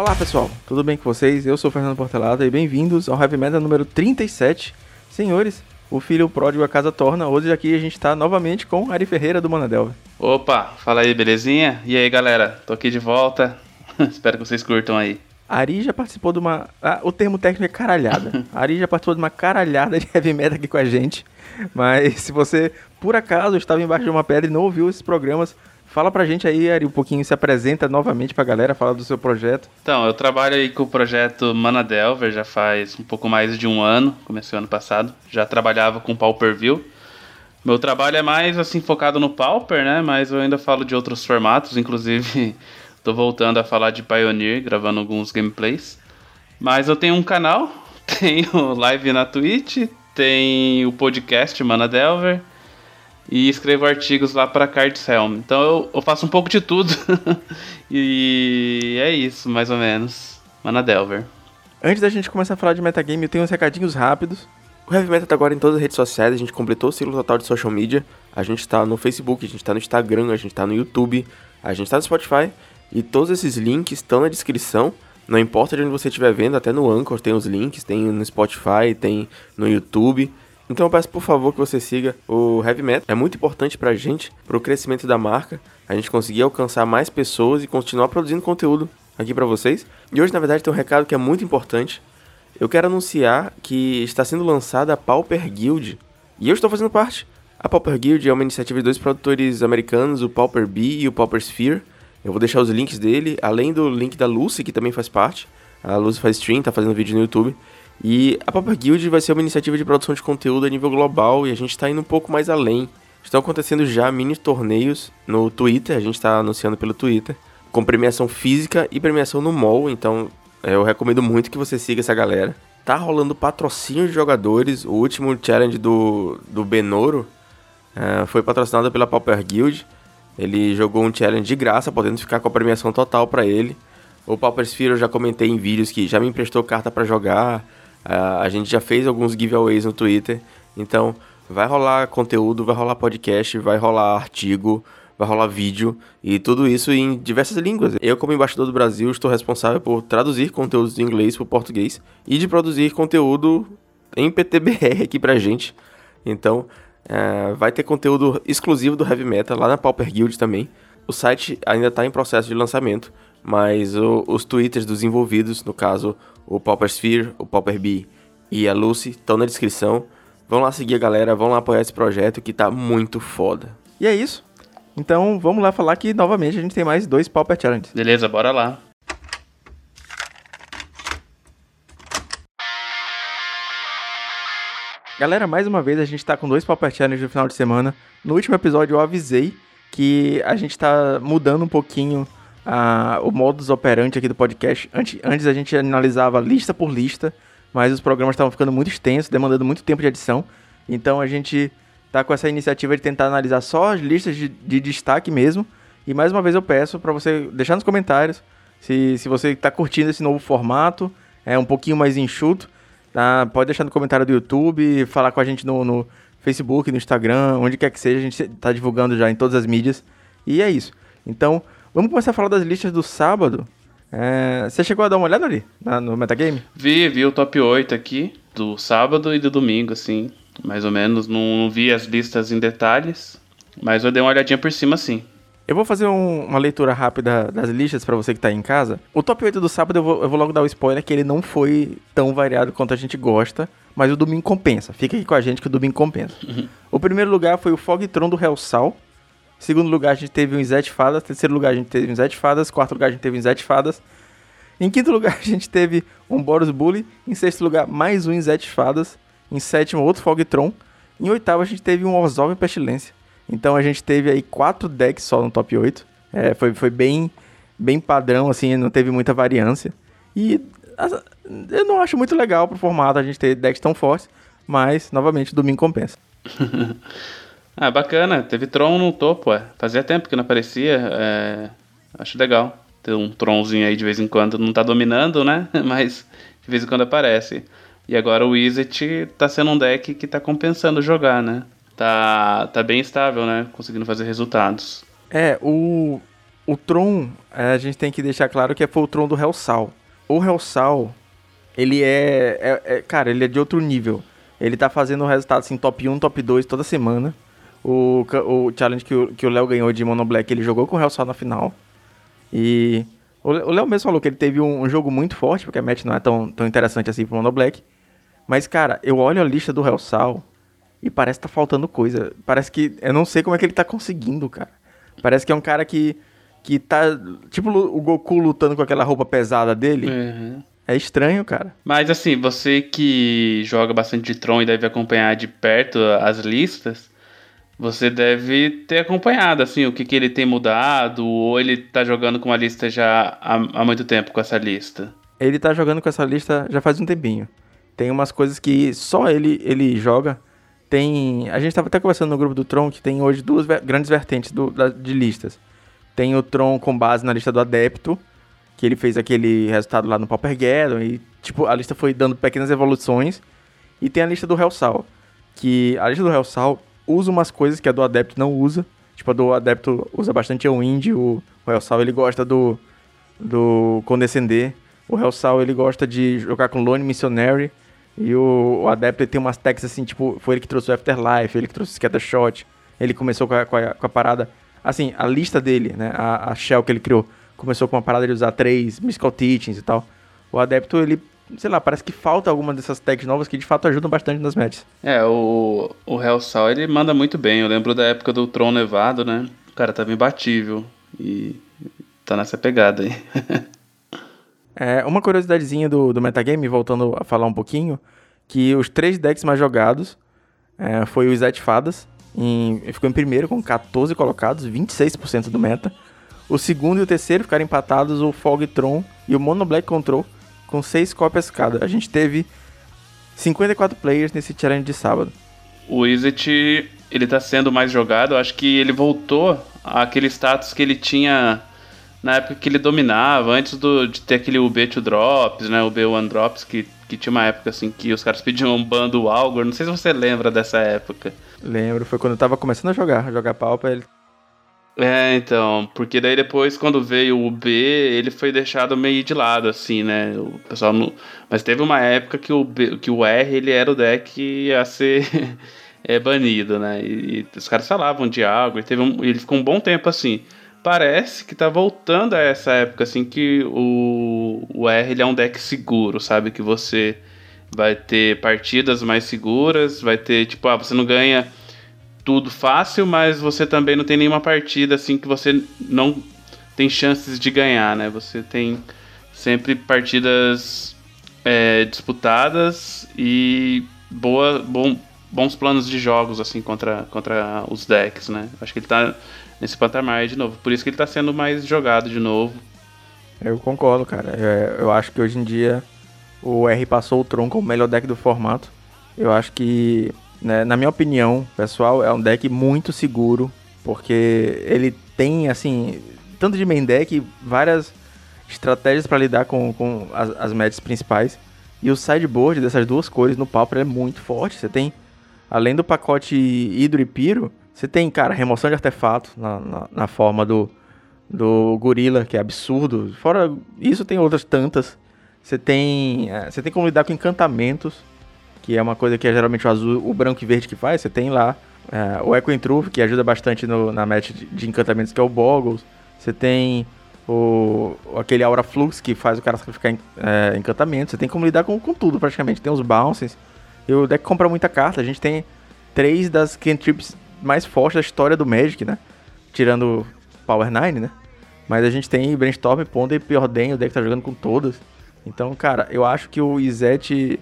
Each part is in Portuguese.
Olá pessoal, tudo bem com vocês? Eu sou o Fernando Portelada e bem-vindos ao Heavy Metal número 37. Senhores, o filho pródigo a casa torna. Hoje aqui a gente tá novamente com Ari Ferreira do Manadelva. Opa, fala aí, belezinha? E aí galera, tô aqui de volta. Espero que vocês curtam aí. Ari já participou de uma. Ah, o termo técnico é caralhada. Ari já participou de uma caralhada de heavy metal aqui com a gente. Mas se você, por acaso, estava embaixo de uma pedra e não ouviu esses programas, fala pra gente aí, Ari, um pouquinho, se apresenta novamente pra galera, fala do seu projeto. Então, eu trabalho aí com o projeto Manadelver já faz um pouco mais de um ano, comecei ano passado. Já trabalhava com Pauper View. Meu trabalho é mais assim focado no Pauper, né? Mas eu ainda falo de outros formatos, inclusive Tô voltando a falar de Pioneer, gravando alguns gameplays. Mas eu tenho um canal, tenho live na Twitch, tem o podcast Mana Delver e escrevo artigos lá para Cards Helm. Então eu, eu, faço um pouco de tudo. e é isso, mais ou menos. Mana Delver. Antes da gente começar a falar de metagame, eu tenho uns recadinhos rápidos. O Heavy Metal tá agora em todas as redes sociais, a gente completou o ciclo total de social media. A gente tá no Facebook, a gente tá no Instagram, a gente tá no YouTube, a gente tá no Spotify e todos esses links estão na descrição. Não importa de onde você estiver vendo, até no Anchor tem os links, tem no Spotify, tem no YouTube. Então eu peço por favor que você siga o Heavy Metal. É muito importante pra gente, pro crescimento da marca, a gente conseguir alcançar mais pessoas e continuar produzindo conteúdo aqui para vocês. E hoje, na verdade, tem um recado que é muito importante. Eu quero anunciar que está sendo lançada a Pauper Guild. E eu estou fazendo parte. A Pauper Guild é uma iniciativa de dois produtores americanos, o Pauper B e o Pauper Sphere. Eu vou deixar os links dele, além do link da Lucy, que também faz parte. A Lucy faz stream, tá fazendo vídeo no YouTube. E a Papa Guild vai ser uma iniciativa de produção de conteúdo a nível global e a gente está indo um pouco mais além. Estão acontecendo já mini torneios no Twitter, a gente está anunciando pelo Twitter, com premiação física e premiação no mall, então é, eu recomendo muito que você siga essa galera. Tá rolando patrocínio de jogadores, o último challenge do, do Benoro uh, foi patrocinado pela Pauper Guild. Ele jogou um challenge de graça, podendo ficar com a premiação total para ele. O Pauper Sphere eu já comentei em vídeos que já me emprestou carta para jogar. Uh, a gente já fez alguns giveaways no Twitter. Então, vai rolar conteúdo, vai rolar podcast, vai rolar artigo, vai rolar vídeo e tudo isso em diversas línguas. Eu, como embaixador do Brasil, estou responsável por traduzir conteúdos de inglês para o português e de produzir conteúdo em PTBR aqui pra gente. Então, é, vai ter conteúdo exclusivo do Heavy Metal lá na Pauper Guild também. O site ainda está em processo de lançamento, mas o, os twitters dos envolvidos, no caso o Pauper Sphere, o Pauper B e a Lucy, estão na descrição. Vão lá seguir a galera, vão lá apoiar esse projeto que tá muito foda. E é isso. Então vamos lá falar que novamente a gente tem mais dois Pauper Challenges. Beleza, bora lá. Galera, mais uma vez a gente tá com dois Pauper Challenge no final de semana. No último episódio eu avisei que a gente tá mudando um pouquinho uh, o modus operandi aqui do podcast. Antes, antes a gente analisava lista por lista, mas os programas estavam ficando muito extensos, demandando muito tempo de edição. Então a gente tá com essa iniciativa de tentar analisar só as listas de, de destaque mesmo. E mais uma vez eu peço para você deixar nos comentários se, se você está curtindo esse novo formato, é um pouquinho mais enxuto. Tá? Pode deixar no comentário do YouTube, falar com a gente no, no Facebook, no Instagram, onde quer que seja, a gente está divulgando já em todas as mídias. E é isso. Então, vamos começar a falar das listas do sábado. É, você chegou a dar uma olhada ali na, no Metagame? Vi, vi o top 8 aqui, do sábado e do domingo, assim, mais ou menos. Não, não vi as listas em detalhes, mas eu dei uma olhadinha por cima, sim. Eu vou fazer um, uma leitura rápida das listas para você que tá aí em casa. O top 8 do sábado eu vou, eu vou logo dar o spoiler que ele não foi tão variado quanto a gente gosta, mas o domingo compensa. Fica aqui com a gente que o domingo compensa. Uhum. O primeiro lugar foi o Fogtron do Hellsal. Segundo lugar a gente teve um Zé Fadas. Terceiro lugar a gente teve um Zé Fadas. Quarto lugar a gente teve um Zé Fadas. Em quinto lugar a gente teve um Boros Bully. Em sexto lugar mais um Zé Fadas. Em sétimo outro Fogtron. Em oitavo a gente teve um Orzhov Pestilência. Então a gente teve aí quatro decks só no top 8. É, foi, foi bem, bem padrão, assim, não teve muita variância. E eu não acho muito legal pro formato a gente ter decks tão fortes, mas, novamente, domingo compensa. ah, bacana. Teve Tron no topo, é. Fazia tempo que não aparecia. É... Acho legal ter um Tronzinho aí de vez em quando. Não tá dominando, né? Mas de vez em quando aparece. E agora o Izzet tá sendo um deck que tá compensando jogar, né? tá, tá bem estável, né? Conseguindo fazer resultados. É, o, o Tron, é, a gente tem que deixar claro que foi o Tron do Hellsal. O Hellsal, ele é, é, é, Cara, ele é de outro nível. Ele tá fazendo o resultado assim, top 1, top 2 toda semana. O, o challenge que o, que o Léo ganhou de Mono Black, ele jogou com o Hellsal na final. E o Léo mesmo falou que ele teve um, um, jogo muito forte, porque a match não é tão, tão interessante assim pro Mono Black. Mas, cara, eu olho a lista do Hellsal e parece que tá faltando coisa. Parece que. Eu não sei como é que ele tá conseguindo, cara. Parece que é um cara que. Que tá. Tipo o Goku lutando com aquela roupa pesada dele. Uhum. É estranho, cara. Mas assim, você que joga bastante de Tron e deve acompanhar de perto as listas, você deve ter acompanhado, assim, o que, que ele tem mudado, ou ele tá jogando com uma lista já há, há muito tempo com essa lista? Ele tá jogando com essa lista já faz um tempinho. Tem umas coisas que só ele, ele joga. Tem. A gente tava até conversando no grupo do Tron que tem hoje duas ver, grandes vertentes do, da, de listas. Tem o Tron com base na lista do Adepto, que ele fez aquele resultado lá no Pauper Geddon, e tipo, a lista foi dando pequenas evoluções. E tem a lista do Hellsal, que a lista do Hellsal usa umas coisas que a do Adepto não usa. Tipo, a do Adepto usa bastante o Wind, o, o Hellsal ele gosta do, do Condescender. O Hellsal ele gosta de jogar com Lone Missionary. E o, o Adepto tem umas techs assim, tipo, foi ele que trouxe o Afterlife, ele que trouxe o Scattershot. Ele começou com a, com a, com a parada. Assim, a lista dele, né? A, a shell que ele criou. Começou com uma parada de usar três Mystical Teachings e tal. O Adepto, ele sei lá, parece que falta alguma dessas tags novas que de fato ajudam bastante nas matches. É, o, o Hellsal ele manda muito bem. Eu lembro da época do Tron Nevado, né? O cara tava imbatível. E tá nessa pegada aí. é, uma curiosidadezinha do, do metagame, voltando a falar um pouquinho, que os três decks mais jogados é, foi o Zet Fadas, em, ficou em primeiro com 14 colocados, 26% do meta. O segundo e o terceiro ficaram empatados o Fog Tron e o Mono Black Control com 6 cópias cada. A gente teve 54 players nesse challenge de sábado. O Izzet, ele tá sendo mais jogado. Acho que ele voltou àquele status que ele tinha na época que ele dominava, antes do, de ter aquele UB2 Drops, né? UB1 Drops, que, que tinha uma época assim que os caras pediam um bando Algor. Não sei se você lembra dessa época. Lembro, foi quando eu tava começando a jogar, a jogar Pauper, ele é, então, porque daí depois, quando veio o B, ele foi deixado meio de lado, assim, né? O pessoal não... Mas teve uma época que o, B, que o R, ele era o deck a ser é, banido, né? E, e, os caras falavam de algo, e teve um, ele ficou um bom tempo assim. Parece que tá voltando a essa época, assim, que o, o R, ele é um deck seguro, sabe? Que você vai ter partidas mais seguras, vai ter, tipo, ah, você não ganha tudo fácil, mas você também não tem nenhuma partida assim que você não tem chances de ganhar, né? Você tem sempre partidas é, disputadas e boa, bom, bons planos de jogos assim contra, contra os decks, né? Acho que ele tá nesse patamar de novo. Por isso que ele tá sendo mais jogado de novo. Eu concordo, cara. Eu, eu acho que hoje em dia o R passou o Tron como o melhor deck do formato. Eu acho que né? Na minha opinião, pessoal, é um deck muito seguro, porque ele tem, assim, tanto de main deck, várias estratégias para lidar com, com as, as matches principais. E o sideboard dessas duas cores no Pauper é muito forte. Você tem, além do pacote Hidro e Piro, você tem, cara, remoção de artefato na, na, na forma do, do Gorila, que é absurdo. Fora isso, tem outras tantas. Você tem, é, você tem como lidar com encantamentos que é uma coisa que é geralmente o azul, o branco e verde que faz. Você tem lá é, o Echo Intruve, que ajuda bastante no, na match de, de, encantamentos, que é o Boggles. Você tem o, aquele Aura Flux, que faz o cara sacrificar é, encantamentos. Você tem como lidar com, com tudo, praticamente. Tem os bounces. E o deck compra muita carta. A gente tem três das cantrips mais fortes da história do Magic, né? Tirando Power 9, né? Mas a gente tem Brainstorm, Ponder e Preordain, o deck tá jogando com todas. Então, cara, eu acho que o Izete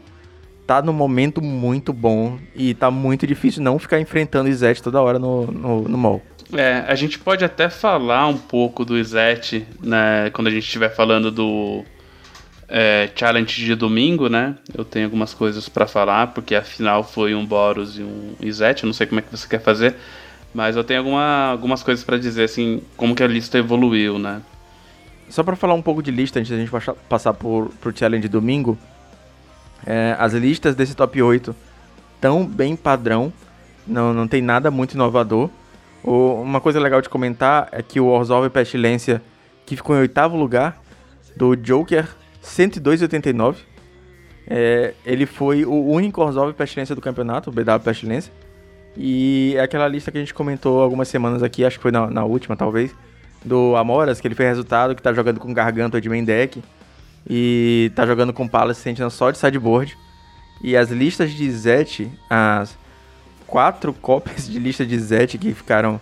tá num momento muito bom e tá muito difícil não ficar enfrentando o Izete toda hora no, no, no mall. É, a gente pode até falar um pouco do Izete, né, quando a gente estiver falando do é, challenge de domingo, né? Eu tenho algumas coisas para falar, porque afinal foi um Boros e um Izete, não sei como é que você quer fazer, mas eu tenho alguma, algumas coisas para dizer, assim, como que a lista evoluiu, né? Só para falar um pouco de lista antes da gente passar por, pro challenge de domingo, é, as listas desse top 8 tão bem padrão, não, não tem nada muito inovador. O, uma coisa legal de comentar é que o Orzhov Pestilência, que ficou em oitavo lugar, do Joker 102,89. É, ele foi o único Orzhov Pestilência do campeonato, o BW Pestilência. E é aquela lista que a gente comentou algumas semanas aqui, acho que foi na, na última talvez, do Amoras, que ele fez resultado, que tá jogando com Gargantua de main deck. E tá jogando com Palace Sentinel só de sideboard. E as listas de Zet, as quatro cópias de lista de Zet que ficaram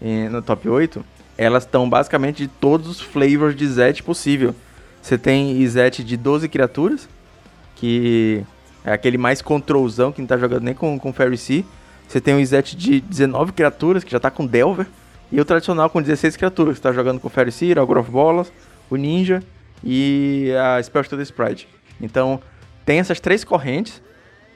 em, no top 8, elas estão basicamente de todos os flavors de Zet possível. Você tem Zet de 12 criaturas, que é aquele mais controlzão que não tá jogando nem com, com Fairy Sea. Você tem o Izet de 19 criaturas, que já tá com Delver. E o tradicional com 16 criaturas, que tá jogando com Fairy Ogre of Bolas, o Ninja e a Spell Study Sprite. Então, tem essas três correntes.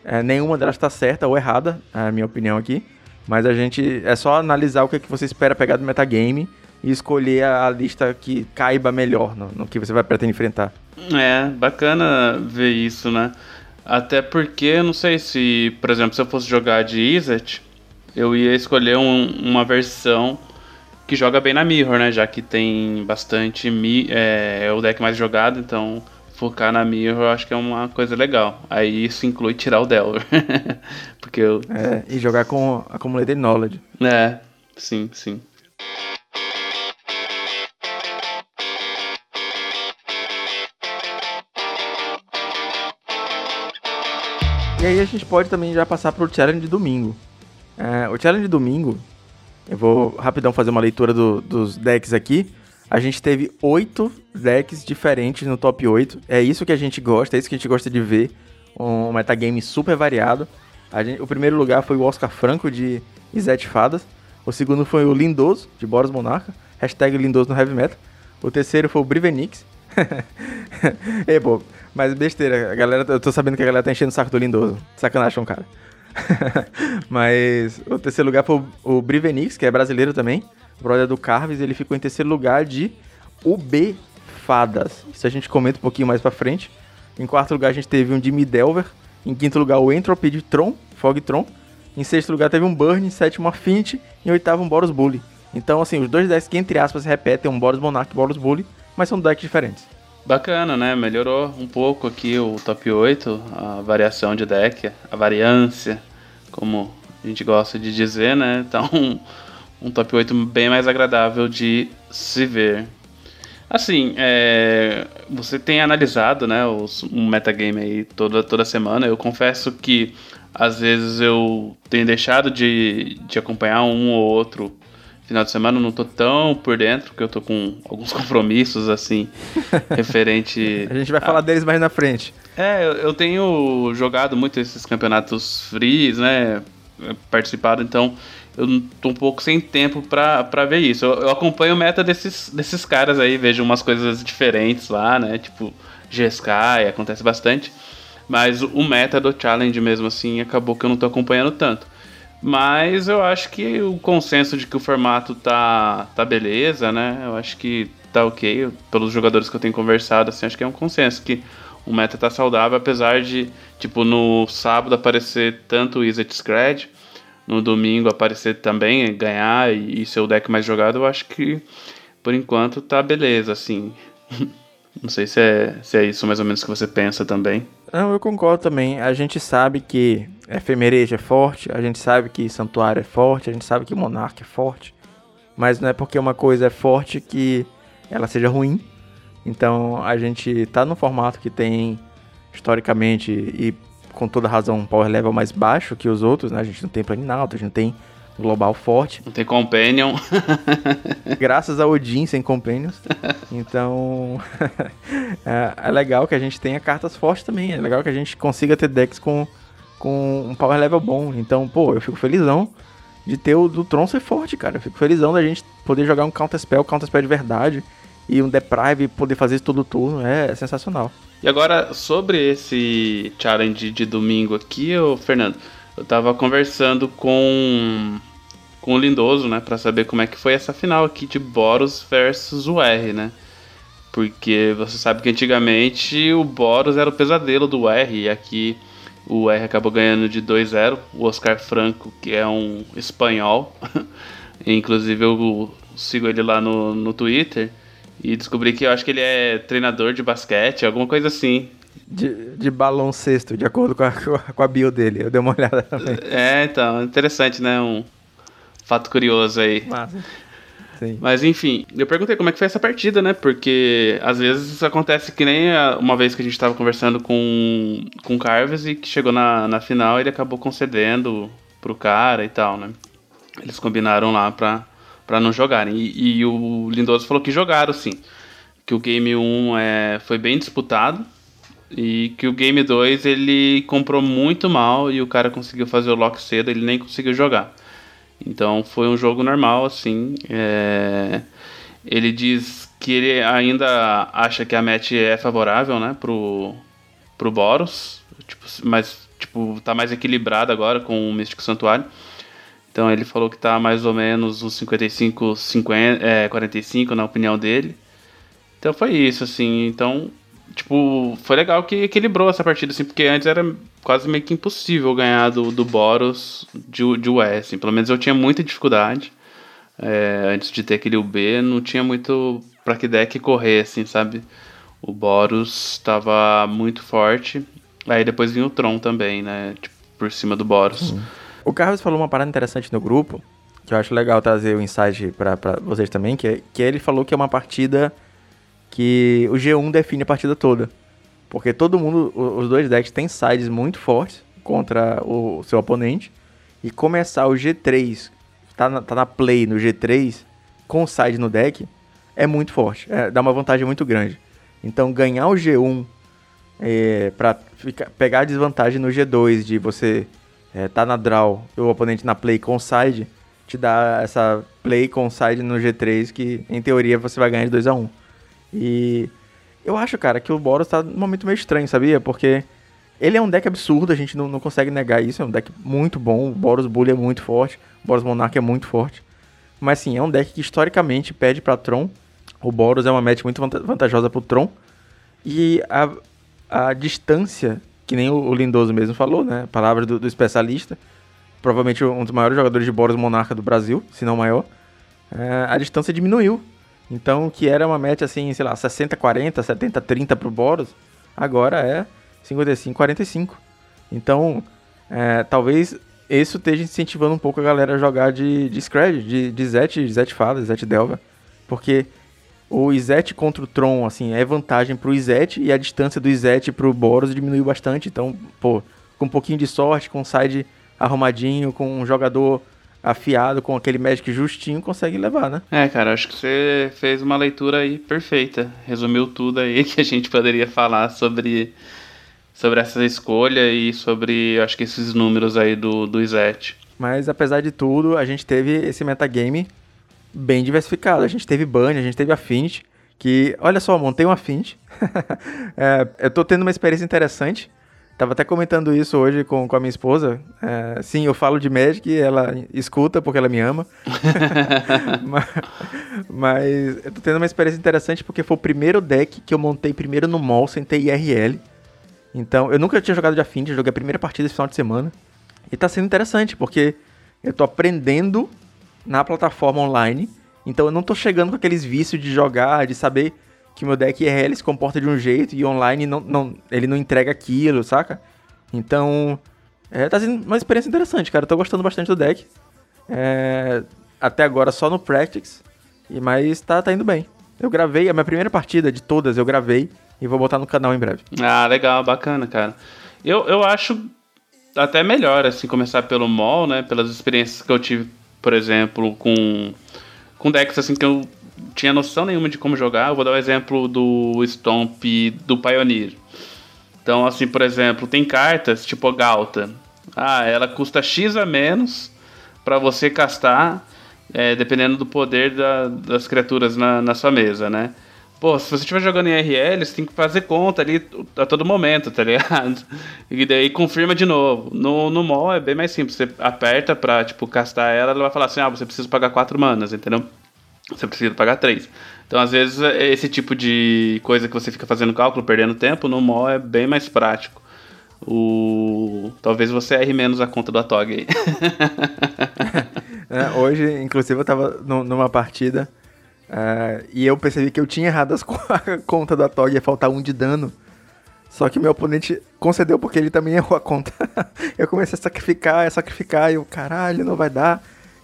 É, nenhuma delas está certa ou errada, é a minha opinião aqui. Mas a gente é só analisar o que, é que você espera pegar do metagame e escolher a, a lista que caiba melhor no, no que você vai pretender enfrentar. É, bacana ver isso, né? Até porque, não sei se, por exemplo, se eu fosse jogar de Izzet, eu ia escolher um, uma versão que joga bem na Mirror, né? Já que tem bastante. É, é o deck mais jogado, então focar na Mirror eu acho que é uma coisa legal. Aí isso inclui tirar o Delver. porque eu... É, e jogar com Accumulated Knowledge. É, sim, sim. E aí a gente pode também já passar pro challenge de domingo. É, o challenge de domingo, eu vou rapidão fazer uma leitura do, dos decks aqui. A gente teve oito decks diferentes no top 8. É isso que a gente gosta, é isso que a gente gosta de ver. Um metagame super variado. Gente, o primeiro lugar foi o Oscar Franco de Izete Fadas. O segundo foi o Lindoso, de Boros Monarca. Hashtag Lindoso no Heavy Metal. O terceiro foi o Brivenix. é, pô, mas besteira, a galera, eu tô sabendo que a galera tá enchendo o saco do Lindoso. Sacanagem, cara. Mas o terceiro lugar foi o, Brivenix, que é brasileiro também. Brother do Carves, ele ficou em terceiro lugar de UB Fadas. Isso a gente comenta um pouquinho mais pra frente. Em quarto lugar a gente teve um Jimmy Delver. Em quinto lugar o Entropy de Tron, Fog Tron. Em sexto lugar teve um Burn, em sétimo Affinity. Em oitavo um Boros Bully. Então, assim, os dois decks que entre aspas repetem, um Boros Monarch e Boros Bully, mas são decks diferentes. Bacana, né? Melhorou um pouco aqui o top 8, a variação de deck, a variância, como a gente gosta de dizer, né? Então, um, um top 8 bem mais agradável de se ver. Assim, é, você tem analisado, né, os, um metagame aí toda, toda semana. Eu confesso que às vezes eu tenho deixado de, de acompanhar um ou outro final de semana eu não tô tão por dentro, porque eu tô com alguns compromissos, assim, referente. A gente vai a... falar deles mais na frente. É, eu, eu tenho jogado muito esses campeonatos frees, né? Participado, então eu tô um pouco sem tempo pra, pra ver isso. Eu, eu acompanho o meta desses, desses caras aí, vejo umas coisas diferentes lá, né? Tipo, GSK, acontece bastante. Mas o meta do challenge mesmo assim acabou que eu não tô acompanhando tanto. Mas eu acho que o consenso de que o formato tá, tá beleza, né? Eu acho que tá ok. Pelos jogadores que eu tenho conversado, assim, acho que é um consenso que o meta tá saudável, apesar de, tipo, no sábado aparecer tanto o Izzet Scred, no domingo aparecer também, ganhar e, e ser o deck mais jogado, eu acho que por enquanto tá beleza, assim. Não sei se é, se é isso mais ou menos que você pensa também. Não, eu concordo também. A gente sabe que efemereja é forte, a gente sabe que santuário é forte, a gente sabe que monarca é forte. Mas não é porque uma coisa é forte que ela seja ruim. Então a gente tá no formato que tem historicamente e com toda razão um power level mais baixo que os outros, né? A gente não tem Planinalto, a gente não tem global forte. Não tem Companion. Graças a Odin sem Companions. Então, é, é, legal que a gente tenha cartas fortes também. É legal que a gente consiga ter decks com, com um power level bom. Então, pô, eu fico felizão de ter o do Tron ser forte, cara. Eu fico felizão da gente poder jogar um Counter Spell, Counter Spell de verdade. E um Deprive poder fazer isso todo turno. É, sensacional. E agora, sobre esse challenge de domingo aqui, ô Fernando eu tava conversando com com o Lindoso, né, para saber como é que foi essa final aqui de Boros versus o R, né? Porque você sabe que antigamente o Boros era o pesadelo do R e aqui o R acabou ganhando de 2-0. O Oscar Franco, que é um espanhol, Inclusive eu sigo ele lá no, no Twitter e descobri que eu acho que ele é treinador de basquete, alguma coisa assim. De, de baloncesto, de acordo com a, com a bio dele. Eu dei uma olhada também. É, então, interessante, né? Um fato curioso aí. Massa. Sim. Mas enfim, eu perguntei como é que foi essa partida, né? Porque às vezes isso acontece que nem uma vez que a gente estava conversando com, com o Carves e que chegou na, na final ele acabou concedendo pro cara e tal, né? Eles combinaram lá pra, pra não jogarem. E, e o Lindoso falou que jogaram sim. Que o game 1 é, foi bem disputado. E que o game 2 ele comprou muito mal e o cara conseguiu fazer o lock cedo, ele nem conseguiu jogar. Então foi um jogo normal, assim. É... Ele diz que ele ainda acha que a match é favorável, né, pro, pro Boros. Tipo, mas, tipo, tá mais equilibrado agora com o Místico Santuário. Então ele falou que tá mais ou menos uns 55, 50, é, 45 na opinião dele. Então foi isso, assim. Então tipo, foi legal que equilibrou essa partida, assim, porque antes era quase meio que impossível ganhar do, do Boros de, de US. Assim. Pelo menos eu tinha muita dificuldade. É, antes de ter aquele UB, não tinha muito pra que deck correr, assim, sabe? O Boros estava muito forte. Aí depois vinha o Tron também, né? Tipo, por cima do Boros. O Carlos falou uma parada interessante no grupo, que eu acho legal trazer o insight para vocês também, que, é, que ele falou que é uma partida que o G1 define a partida toda. Porque todo mundo, os dois decks têm sides muito fortes contra o seu oponente. E começar o G3, tá na, tá na play no G3, com side no deck, é muito forte. É, dá uma vantagem muito grande. Então ganhar o G1 é, para pegar a desvantagem no G2 de você é, tá na draw e o oponente na play com side, te dá essa play com side no G3 que em teoria você vai ganhar de 2 a 1 e eu acho, cara, que o Boros tá num momento meio estranho, sabia? Porque ele é um deck absurdo, a gente não, não consegue negar isso. É um deck muito bom. O Boros Bully é muito forte. O Boros Monarch é muito forte. Mas sim, é um deck que historicamente pede para Tron. O Boros é uma match muito vantajosa pro Tron. E a, a distância, que nem o, Lindoso mesmo falou, né? Palavras do, do especialista. Provavelmente um dos maiores jogadores de Boros Monarca do Brasil, se não maior. É, a distância diminuiu então, que era uma match assim, sei lá, 60-40, 70-30 pro Boros, agora é 55-45. Então, é, talvez isso esteja incentivando um pouco a galera a jogar de, de Scred, de, de Zet, Zet Fada, Zet Delva. Porque o Izet contra o Tron, assim, é vantagem pro Izet e a distância do Izet pro Boros diminuiu bastante. Então, pô, com um pouquinho de sorte, com um side arrumadinho, com um jogador afiado com aquele Magic justinho consegue levar, né? É, cara, acho que você fez uma leitura aí perfeita. Resumiu tudo aí que a gente poderia falar sobre, sobre essa escolha e sobre, acho que esses números aí do, do Izet. Mas apesar de tudo, a gente teve esse metagame bem diversificado. A gente teve Bunny, a gente teve Affinity, que, olha só, montei um Affinity. é, eu tô tendo uma experiência interessante Tava até comentando isso hoje com, com a minha esposa. É, sim, eu falo de Magic, ela escuta porque ela me ama. mas, mas, eu tô tendo uma experiência interessante porque foi o primeiro deck que eu montei primeiro no mall sem ter IRL. Então, eu nunca tinha jogado de Affinity, joguei a primeira partida esse final de semana. E tá sendo interessante, porque eu tô aprendendo na plataforma online. Então eu não tô chegando com aqueles vícios de jogar, de saber que meu deck IRL se comporta de um jeito e online não, não, ele não entrega aquilo, saca? Então, é, tá sendo uma experiência interessante, cara. Eu tô gostando bastante do deck. É, até agora só no Practice, mas tá, tá indo bem. Eu gravei, a minha primeira partida de todas eu gravei e vou botar no canal em breve. Ah, legal, bacana, cara. Eu, eu acho até melhor, assim, começar pelo mall, né? Pelas experiências que eu tive, por exemplo, com, com decks, assim, que eu tinha noção nenhuma de como jogar. Eu vou dar o exemplo do Stomp do Pioneer. Então, assim, por exemplo, tem cartas tipo Galta. Ah, ela custa X a menos para você castar, é, dependendo do poder da, das criaturas na, na sua mesa, né? Pô, se você estiver jogando em RL, você tem que fazer conta ali a todo momento, tá ligado? E daí confirma de novo. No, no mall é bem mais simples. Você aperta pra, tipo, castar ela, ela vai falar assim, ah, você precisa pagar 4 manas, entendeu? Você precisa pagar 3. Então, às vezes, esse tipo de coisa que você fica fazendo cálculo, perdendo tempo, no mall é bem mais prático. O... Talvez você erre menos a conta do Atog aí. é, hoje, inclusive, eu tava numa partida uh, e eu percebi que eu tinha errado as a conta do Atog, ia faltar um de dano. Só que meu oponente concedeu porque ele também errou a conta. eu comecei a sacrificar, a sacrificar, e eu, caralho, não vai dar.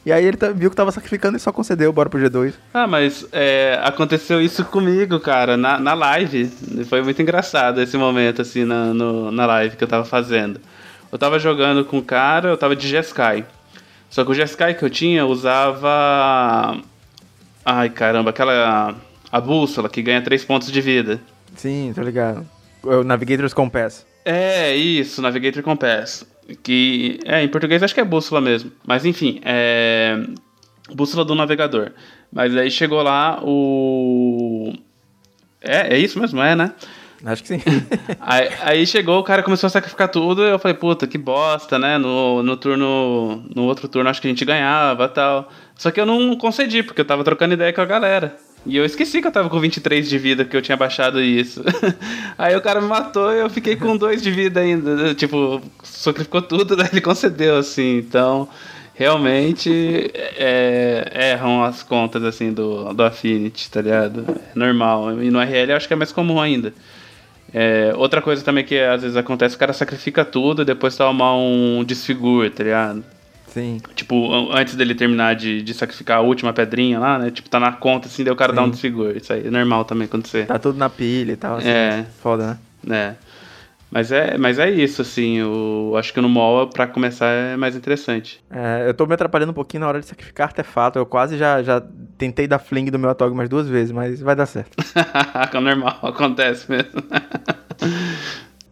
E aí ele viu que tava sacrificando e só concedeu, bora pro G2. Ah, mas é, aconteceu isso comigo, cara, na, na live. Foi muito engraçado esse momento, assim, na, no, na live que eu tava fazendo. Eu tava jogando com o cara, eu tava de Jeskai. Só que o Jeskai que eu tinha usava. Ai caramba, aquela. A bússola que ganha 3 pontos de vida. Sim, tô ligado. O Navigator's Compass. É, isso, Navigator Compass. Que. É, em português acho que é bússola mesmo. Mas enfim, é. Bússola do navegador. Mas aí chegou lá o. É, é isso mesmo, é, né? Acho que sim. aí, aí, chegou, o cara começou a sacrificar tudo, e eu falei, puta, que bosta, né? No, no turno. No outro turno acho que a gente ganhava tal. Só que eu não concedi, porque eu tava trocando ideia com a galera. E eu esqueci que eu tava com 23 de vida, porque eu tinha baixado isso. Aí o cara me matou e eu fiquei com 2 de vida ainda. Tipo, sacrificou tudo, daí ele concedeu, assim. Então, realmente é, erram as contas, assim, do, do Affinity, tá ligado? É normal. E no RL eu acho que é mais comum ainda. É, outra coisa também que às vezes acontece, o cara sacrifica tudo e depois toma um desfigure, tá ligado? Sim. Tipo, antes dele terminar de, de sacrificar a última pedrinha lá, né? Tipo, tá na conta, assim, daí o cara Sim. dá um desfigure. Isso aí é normal também acontecer. Tá tudo na pilha e tal, assim. É. Foda, né? É. Mas é, mas é isso, assim, eu acho que no MOA, pra começar, é mais interessante. É, eu tô me atrapalhando um pouquinho na hora de sacrificar artefato. Eu quase já, já tentei dar fling do meu Atog mais duas vezes, mas vai dar certo. é normal, acontece mesmo.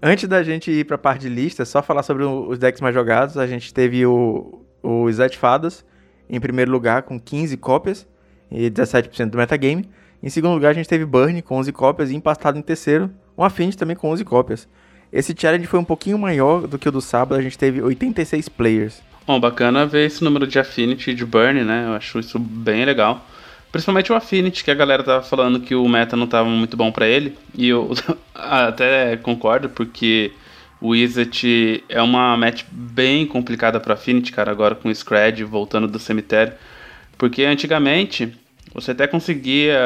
Antes da gente ir pra parte de lista, só falar sobre os decks mais jogados. A gente teve o, o Zet Fadas em primeiro lugar com 15 cópias e 17% do metagame. Em segundo lugar, a gente teve Burn com 11 cópias e empastado em terceiro, um Affinity também com 11 cópias. Esse challenge foi um pouquinho maior do que o do sábado, a gente teve 86 players. Bom, bacana ver esse número de Affinity e de Burn, né? Eu acho isso bem legal. Principalmente o Affinity, que a galera tava falando que o meta não tava muito bom para ele. E eu até concordo, porque o Izzet é uma match bem complicada para Affinity, cara, agora com o Scred voltando do cemitério. Porque antigamente você até conseguia.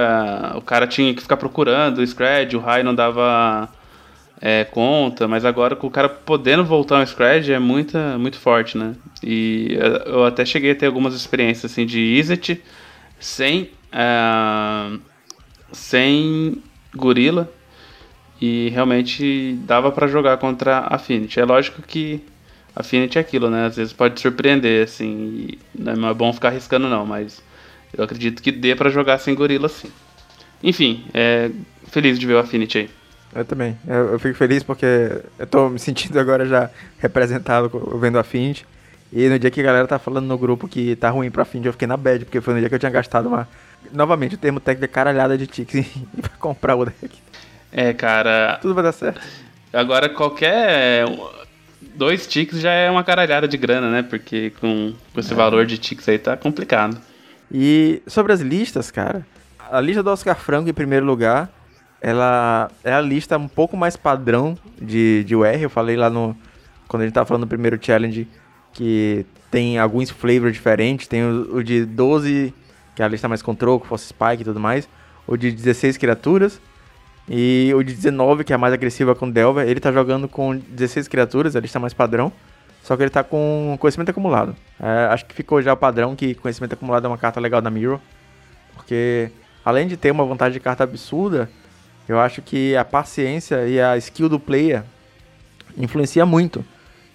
O cara tinha que ficar procurando o Scred, o High não dava é, conta, mas agora com o cara podendo voltar ao Scred é muito, muito forte, né? E eu até cheguei a ter algumas experiências assim de Izzet sem. Uh, sem gorila e realmente dava para jogar contra Affinity. É lógico que Affinity é aquilo, né? Às vezes pode surpreender, assim. não é bom ficar arriscando, não, mas eu acredito que dê para jogar sem gorila, sim. Enfim, é feliz de ver o Affinity aí. Eu também. Eu, eu, fico feliz porque eu tô me sentindo agora já representado vendo a Affinity. E no dia que a galera tá falando no grupo que tá ruim pra Affinity, eu fiquei na bad, porque foi no dia que eu tinha gastado uma. Novamente, o termo técnico de caralhada de ticks pra comprar o deck. É, cara. Tudo vai dar certo. Agora qualquer. Dois ticks já é uma caralhada de grana, né? Porque com, com esse é. valor de ticks aí tá complicado. E sobre as listas, cara. A lista do Oscar Franco em primeiro lugar. Ela é a lista um pouco mais padrão de, de UR. Eu falei lá no. Quando a gente tava falando do primeiro challenge. Que tem alguns flavors diferentes. Tem o, o de 12, que é a lista mais com troco, Force Spike e tudo mais. O de 16 criaturas. E o de 19, que é a mais agressiva com Delver, ele tá jogando com 16 criaturas, a lista mais padrão. Só que ele tá com conhecimento acumulado. É, acho que ficou já o padrão que conhecimento acumulado é uma carta legal da Mirror. Porque além de ter uma vantagem de carta absurda, eu acho que a paciência e a skill do player influencia muito.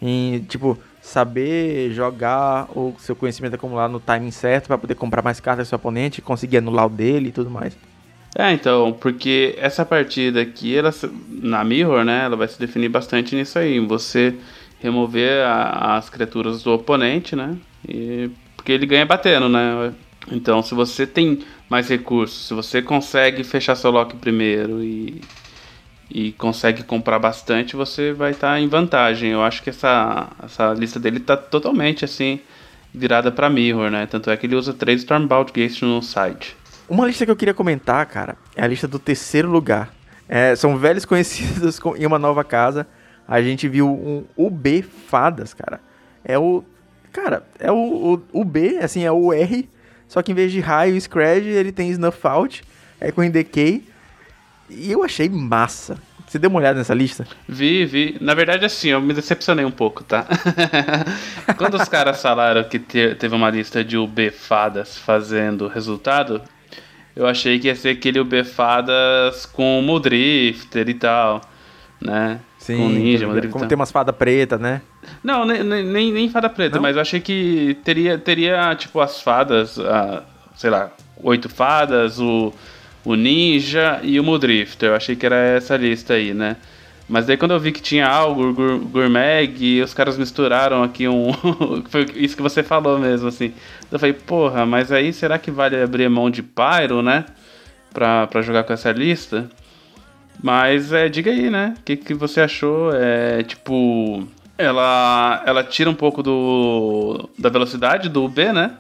Em, tipo, saber jogar o seu conhecimento acumulado no timing certo para poder comprar mais cartas do seu oponente, conseguir anular o dele e tudo mais. É, então, porque essa partida aqui, ela, na Mirror, né, ela vai se definir bastante nisso aí, você remover a, as criaturas do oponente, né, e, porque ele ganha batendo, né, então se você tem mais recursos, se você consegue fechar seu lock primeiro e, e consegue comprar bastante, você vai estar tá em vantagem. Eu acho que essa, essa lista dele está totalmente, assim, virada para Mirror, né, tanto é que ele usa três Stormbound Gates no site. Uma lista que eu queria comentar, cara, é a lista do terceiro lugar. É, são velhos conhecidos em uma nova casa. a gente viu um UB Fadas, cara. É o. Cara, é o, o, o B, assim, é o R, só que em vez de raio e scratch, ele tem snuff out, é com decay. E eu achei massa. Você deu uma olhada nessa lista? Vi, vi. Na verdade, assim, eu me decepcionei um pouco, tá? Quando os caras falaram que te, teve uma lista de UB fadas fazendo resultado, eu achei que ia ser aquele UB fadas com Muldrifter e tal, né? Sim, com ninja, como tem umas fadas pretas, né? Não, nem, nem, nem fada preta, Não? mas eu achei que teria, teria tipo, as fadas, a, sei lá, oito fadas, o, o ninja e o Mudrifter. Eu achei que era essa lista aí, né? Mas daí quando eu vi que tinha algo, Gourmag, e os caras misturaram aqui um. Foi isso que você falou mesmo, assim. Eu falei, porra, mas aí será que vale abrir mão de Pyro, né? Pra, pra jogar com essa lista? Mas é, diga aí, né? O que, que você achou? É tipo. Ela, ela tira um pouco do, da velocidade do B, né?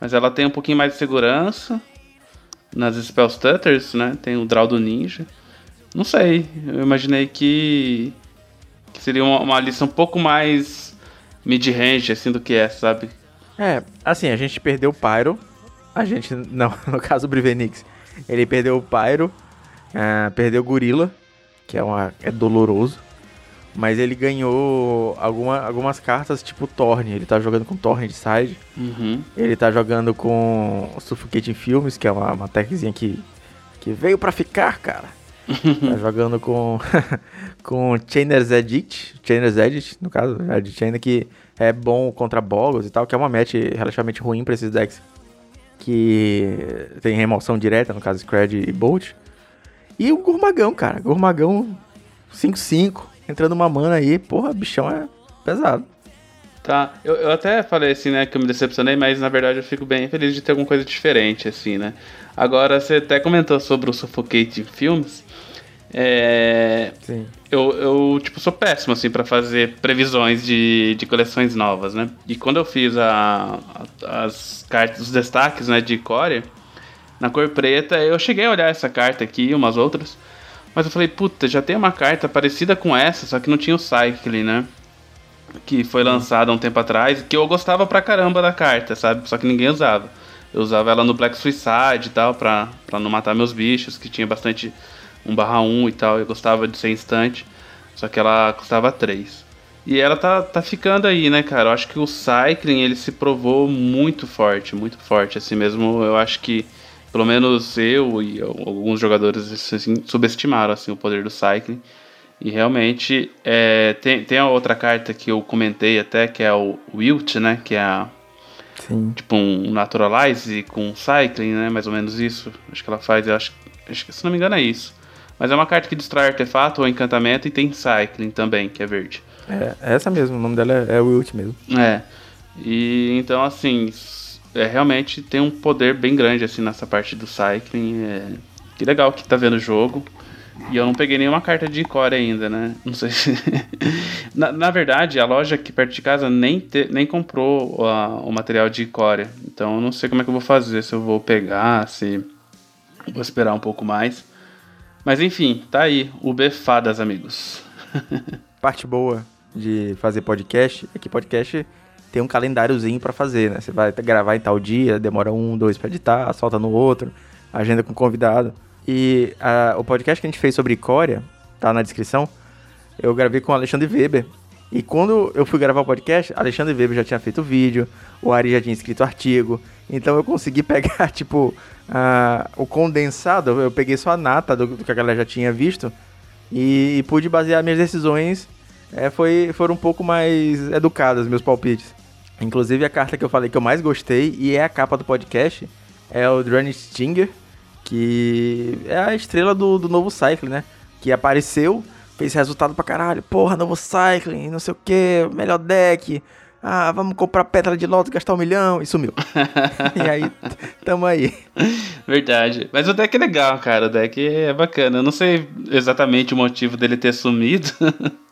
Mas ela tem um pouquinho mais de segurança nas Spell Stutters, né? Tem o Draw do Ninja. Não sei, eu imaginei que, que seria uma, uma lista um pouco mais mid-range, assim, do que é, sabe? É, assim, a gente perdeu o Pyro. A gente, não, no caso o Brivenix, ele perdeu o Pyro Uh, perdeu o Gorila, que é, uma, é doloroso. Mas ele ganhou alguma, algumas cartas tipo Torne. Ele tá jogando com Torne de side. Uhum. Ele tá jogando com Suffocating Films, que é uma, uma techzinha que, que veio pra ficar, cara. tá jogando com com Chainer's Edit, Chainer's Edit, no caso, é de Chainer, que é bom contra Boggles e tal, que é uma match relativamente ruim pra esses decks que tem remoção direta, no caso Scred e Bolt. E o Gourmagão, cara. Gourmagão 5-5, entrando uma mana aí. Porra, bichão é pesado. Tá, eu, eu até falei assim, né, que eu me decepcionei, mas na verdade eu fico bem feliz de ter alguma coisa diferente, assim, né. Agora, você até comentou sobre o Suffocate Films. É. Eu, eu, tipo, sou péssimo, assim, para fazer previsões de, de coleções novas, né? E quando eu fiz a, a as cartas, os destaques, né, de Core, na cor preta. Eu cheguei a olhar essa carta aqui e umas outras. Mas eu falei, puta, já tem uma carta parecida com essa, só que não tinha o Cycling, né? Que foi lançada há um tempo atrás, que eu gostava pra caramba da carta, sabe? Só que ninguém usava. Eu usava ela no Black Suicide e tal, pra, pra não matar meus bichos, que tinha bastante 1 barra 1 e tal. Eu gostava de ser instante, só que ela custava 3. E ela tá, tá ficando aí, né, cara? Eu acho que o Cycling, ele se provou muito forte, muito forte, assim mesmo. Eu acho que pelo menos eu e alguns jogadores assim, subestimaram assim, o poder do Cycling. E realmente é, tem, tem a outra carta que eu comentei até, que é o Wilt, né? Que é a, Sim. tipo um Naturalize com Cycling, né? Mais ou menos isso. Acho que ela faz, acho, acho que se não me engano é isso. Mas é uma carta que destrói artefato ou encantamento e tem Cycling também, que é verde. É, é essa mesmo, o nome dela é, é Wilt mesmo. É. E então assim, é, realmente tem um poder bem grande assim nessa parte do cycling. É... Que legal que tá vendo o jogo. E eu não peguei nenhuma carta de core ainda, né? Não sei se. na, na, verdade, a loja aqui perto de casa nem, te, nem comprou o material de core. Então eu não sei como é que eu vou fazer. Se eu vou pegar, se. Vou esperar um pouco mais. Mas enfim, tá aí. O Befadas, amigos. Parte boa de fazer podcast é que podcast tem um calendáriozinho para fazer, né? Você vai gravar em tal dia, demora um, dois para editar, solta no outro, agenda com convidado. E a, o podcast que a gente fez sobre Coreia, tá na descrição, eu gravei com o Alexandre Weber. E quando eu fui gravar o podcast, Alexandre Weber já tinha feito vídeo, o Ari já tinha escrito artigo, então eu consegui pegar, tipo, o condensado, eu peguei só a nata do, do, que a galera já tinha visto e, e pude basear minhas decisões, é, foi, foram um pouco mais educadas, meus palpites. Inclusive a carta que eu falei que eu mais gostei e é a capa do podcast é o Drone Stinger, que é a estrela do, do novo Cycling, né? Que apareceu, fez resultado pra caralho. Porra, novo Cycling, não sei o que, melhor deck. Ah, vamos comprar pedra de loto, gastar um milhão e sumiu. e aí, tamo aí. Verdade. Mas o deck é legal, cara. O deck é bacana. Eu não sei exatamente o motivo dele ter sumido.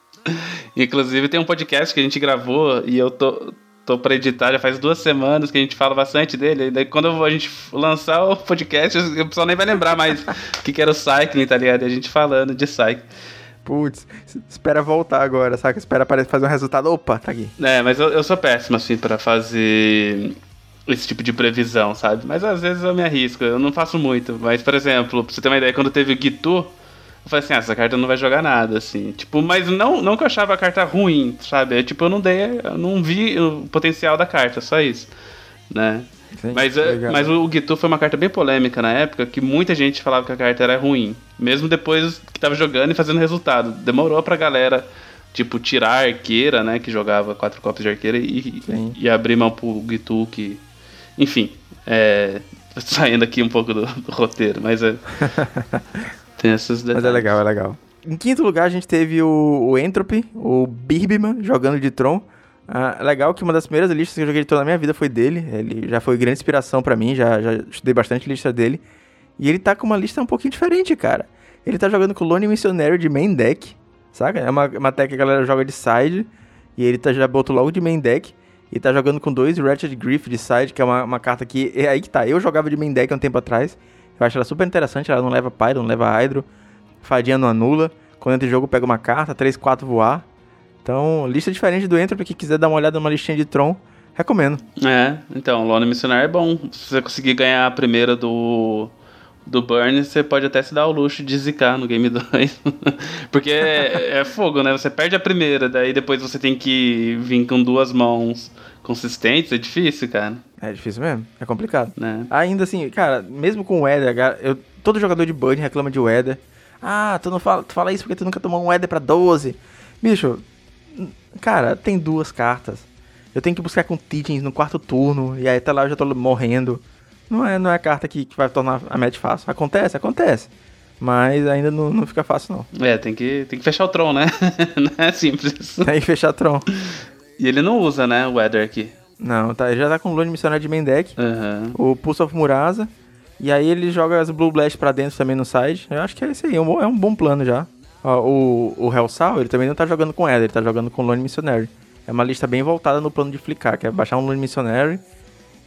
Inclusive, tem um podcast que a gente gravou e eu tô, tô pra editar, já faz duas semanas que a gente fala bastante dele. E daí quando a gente lançar o podcast, o pessoal nem vai lembrar mais o que, que era o Cycling, tá ligado? E a gente falando de Cycling. Putz, espera voltar agora, saca? Espera aparecer fazer um resultado. Opa, tá aqui. É, mas eu, eu sou péssimo, assim, para fazer esse tipo de previsão, sabe? Mas às vezes eu me arrisco, eu não faço muito. Mas, por exemplo, pra você ter uma ideia, quando teve o Gitu, eu falei assim, ah, essa carta não vai jogar nada, assim. Tipo, mas não, não que eu achava a carta ruim, sabe? É tipo, eu não dei, eu não vi o potencial da carta, só isso, né? Sim, mas, é, mas o Gitu foi uma carta bem polêmica na época, que muita gente falava que a carta era ruim. Mesmo depois que tava jogando e fazendo resultado. Demorou pra galera, tipo, tirar a arqueira, né? Que jogava quatro copos de arqueira e, e abrir mão pro Gitu, que. Enfim, é, saindo aqui um pouco do, do roteiro, mas é. tem esses detalhes. Mas é legal, é legal. Em quinto lugar, a gente teve o, o Entropy, o Birbman, jogando de Tron. Ah, legal que uma das primeiras listas que eu joguei toda a minha vida foi dele. Ele já foi grande inspiração para mim, já, já estudei bastante lista dele. E ele tá com uma lista um pouquinho diferente, cara. Ele tá jogando com Lone Missionary de main deck, saca? É uma, uma deck que a galera joga de side. E ele tá, já botou logo de main deck. E tá jogando com dois Ratchet Griff de side, que é uma, uma carta que. É aí que tá. Eu jogava de main deck há um tempo atrás. Eu acho ela super interessante. Ela não leva Pyro, não leva Hydro. Fadinha não anula. Quando entra em jogo, pega uma carta, 3, 4 voar. Então, lista diferente do Entropy, quem quiser dar uma olhada numa listinha de Tron, recomendo. É, então, Lone Missionário é bom. Se você conseguir ganhar a primeira do, do Burn, você pode até se dar o luxo de zicar no Game 2. Porque é, é, fogo, né? Você perde a primeira, daí depois você tem que vir com duas mãos consistentes. É difícil, cara. É difícil mesmo. É complicado. É. Ainda assim, cara, mesmo com o Weather, eu, todo jogador de Burn reclama de Weather. Ah, tu não fala, tu fala isso porque tu nunca tomou um Weather pra 12. Bicho, Cara, tem duas cartas. Eu tenho que buscar com Teachings no quarto turno. E aí até lá eu já tô morrendo. Não é, não é a carta que, que vai tornar a match fácil. Acontece, acontece. Mas ainda não, não fica fácil, não. É, tem que, tem que fechar o Tron, né? não é simples. Tem que fechar o Tron. E ele não usa, né, o Weather aqui. Não, tá, ele já tá com o Lone Missionário de main deck. Uhum. O Pulse of Murasa. E aí ele joga as Blue Blast pra dentro também no side. Eu acho que é isso aí, é um, é um bom plano já. Ó, o, o Hellsal, ele também não tá jogando com Eder, ele tá jogando com Lone Missionary. É uma lista bem voltada no plano de flicar, que é baixar um Lone Missionary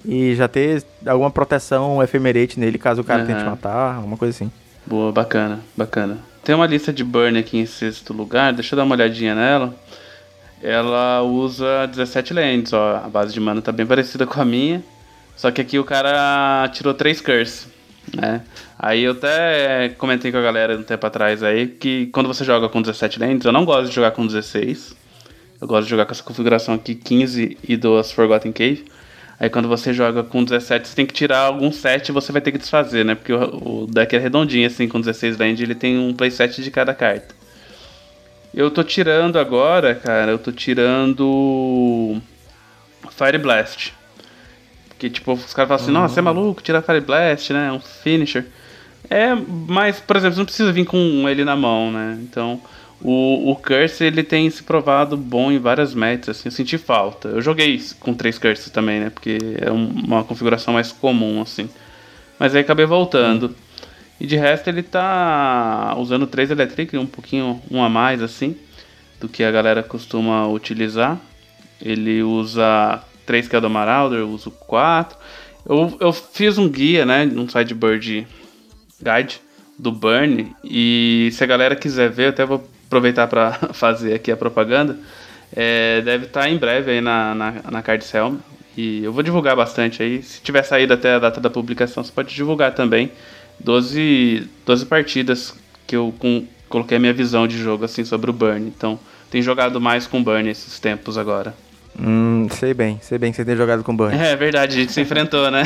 e já ter alguma proteção efemerate nele caso o cara uhum. tente matar, alguma coisa assim. Boa, bacana, bacana. Tem uma lista de burn aqui em sexto lugar, deixa eu dar uma olhadinha nela. Ela usa 17 lands, ó. A base de mana tá bem parecida com a minha. Só que aqui o cara tirou 3 curse, né? Aí eu até comentei com a galera um tempo atrás aí que quando você joga com 17 lentes, eu não gosto de jogar com 16. Eu gosto de jogar com essa configuração aqui 15 e duas Forgotten Cave. Aí quando você joga com 17, você tem que tirar algum set e você vai ter que desfazer, né? Porque o, o deck é redondinho assim, com 16 land, ele tem um playset de cada carta. Eu tô tirando agora, cara, eu tô tirando Fire Blast. Porque, tipo, os caras falam assim, nossa, você é maluco, tira Fire Blast, né? É um finisher. É, mas, por exemplo, você não precisa vir com ele na mão, né? Então, o, o Curse, ele tem se provado bom em várias metas, assim, eu senti falta. Eu joguei com três Curses também, né? Porque é uma configuração mais comum, assim. Mas aí acabei voltando. Hum. E de resto ele tá usando três Electric, um pouquinho, um a mais, assim, do que a galera costuma utilizar. Ele usa três que é do Marauder, eu uso quatro. Eu, eu fiz um guia, né, um sideboard guide do Burn. E se a galera quiser ver, eu até vou aproveitar para fazer aqui a propaganda. É, deve estar tá em breve aí na, na, na Cardcell. E eu vou divulgar bastante aí. Se tiver saído até a data da publicação, você pode divulgar também. 12, 12 partidas que eu com, coloquei a minha visão de jogo assim sobre o Burn. Então, tem jogado mais com Burn esses tempos agora. Hum, sei bem, sei bem que você tem jogado com Burn. É verdade, a gente se enfrentou, né?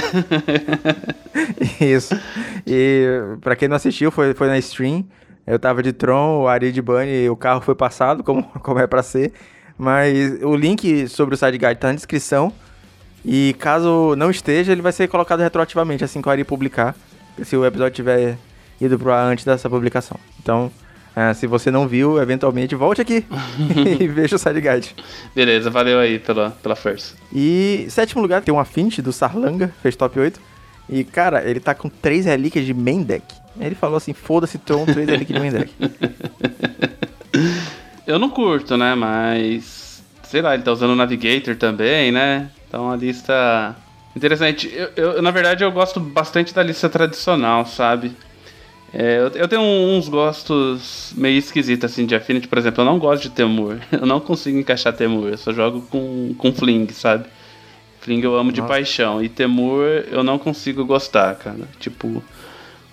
Isso. E pra quem não assistiu, foi, foi na stream. Eu tava de Tron, o Ari de Bunny, o carro foi passado, como, como é pra ser. Mas o link sobre o side guide tá na descrição. E caso não esteja, ele vai ser colocado retroativamente assim que o Ari publicar. Se o episódio tiver ido pro ar antes dessa publicação. Então, é, se você não viu, eventualmente volte aqui e veja o side guide. Beleza, valeu aí pela, pela força. E sétimo lugar tem um Affinity do Sarlanga, fez top 8. E cara, ele tá com três relíquias de main deck. Ele falou assim: foda-se, Tron, três relíquias de main deck. Eu não curto, né? Mas. Sei lá, ele tá usando o Navigator também, né? Então a lista. Interessante. Eu, eu, na verdade, eu gosto bastante da lista tradicional, sabe? É, eu, eu, tenho uns gostos meio esquisitos assim de Affinity, por exemplo, eu não gosto de Temur. Eu não consigo encaixar Temur, eu só jogo com, com Fling, sabe? Fling eu amo Nossa. de paixão. E Temur eu não consigo gostar, cara. Tipo,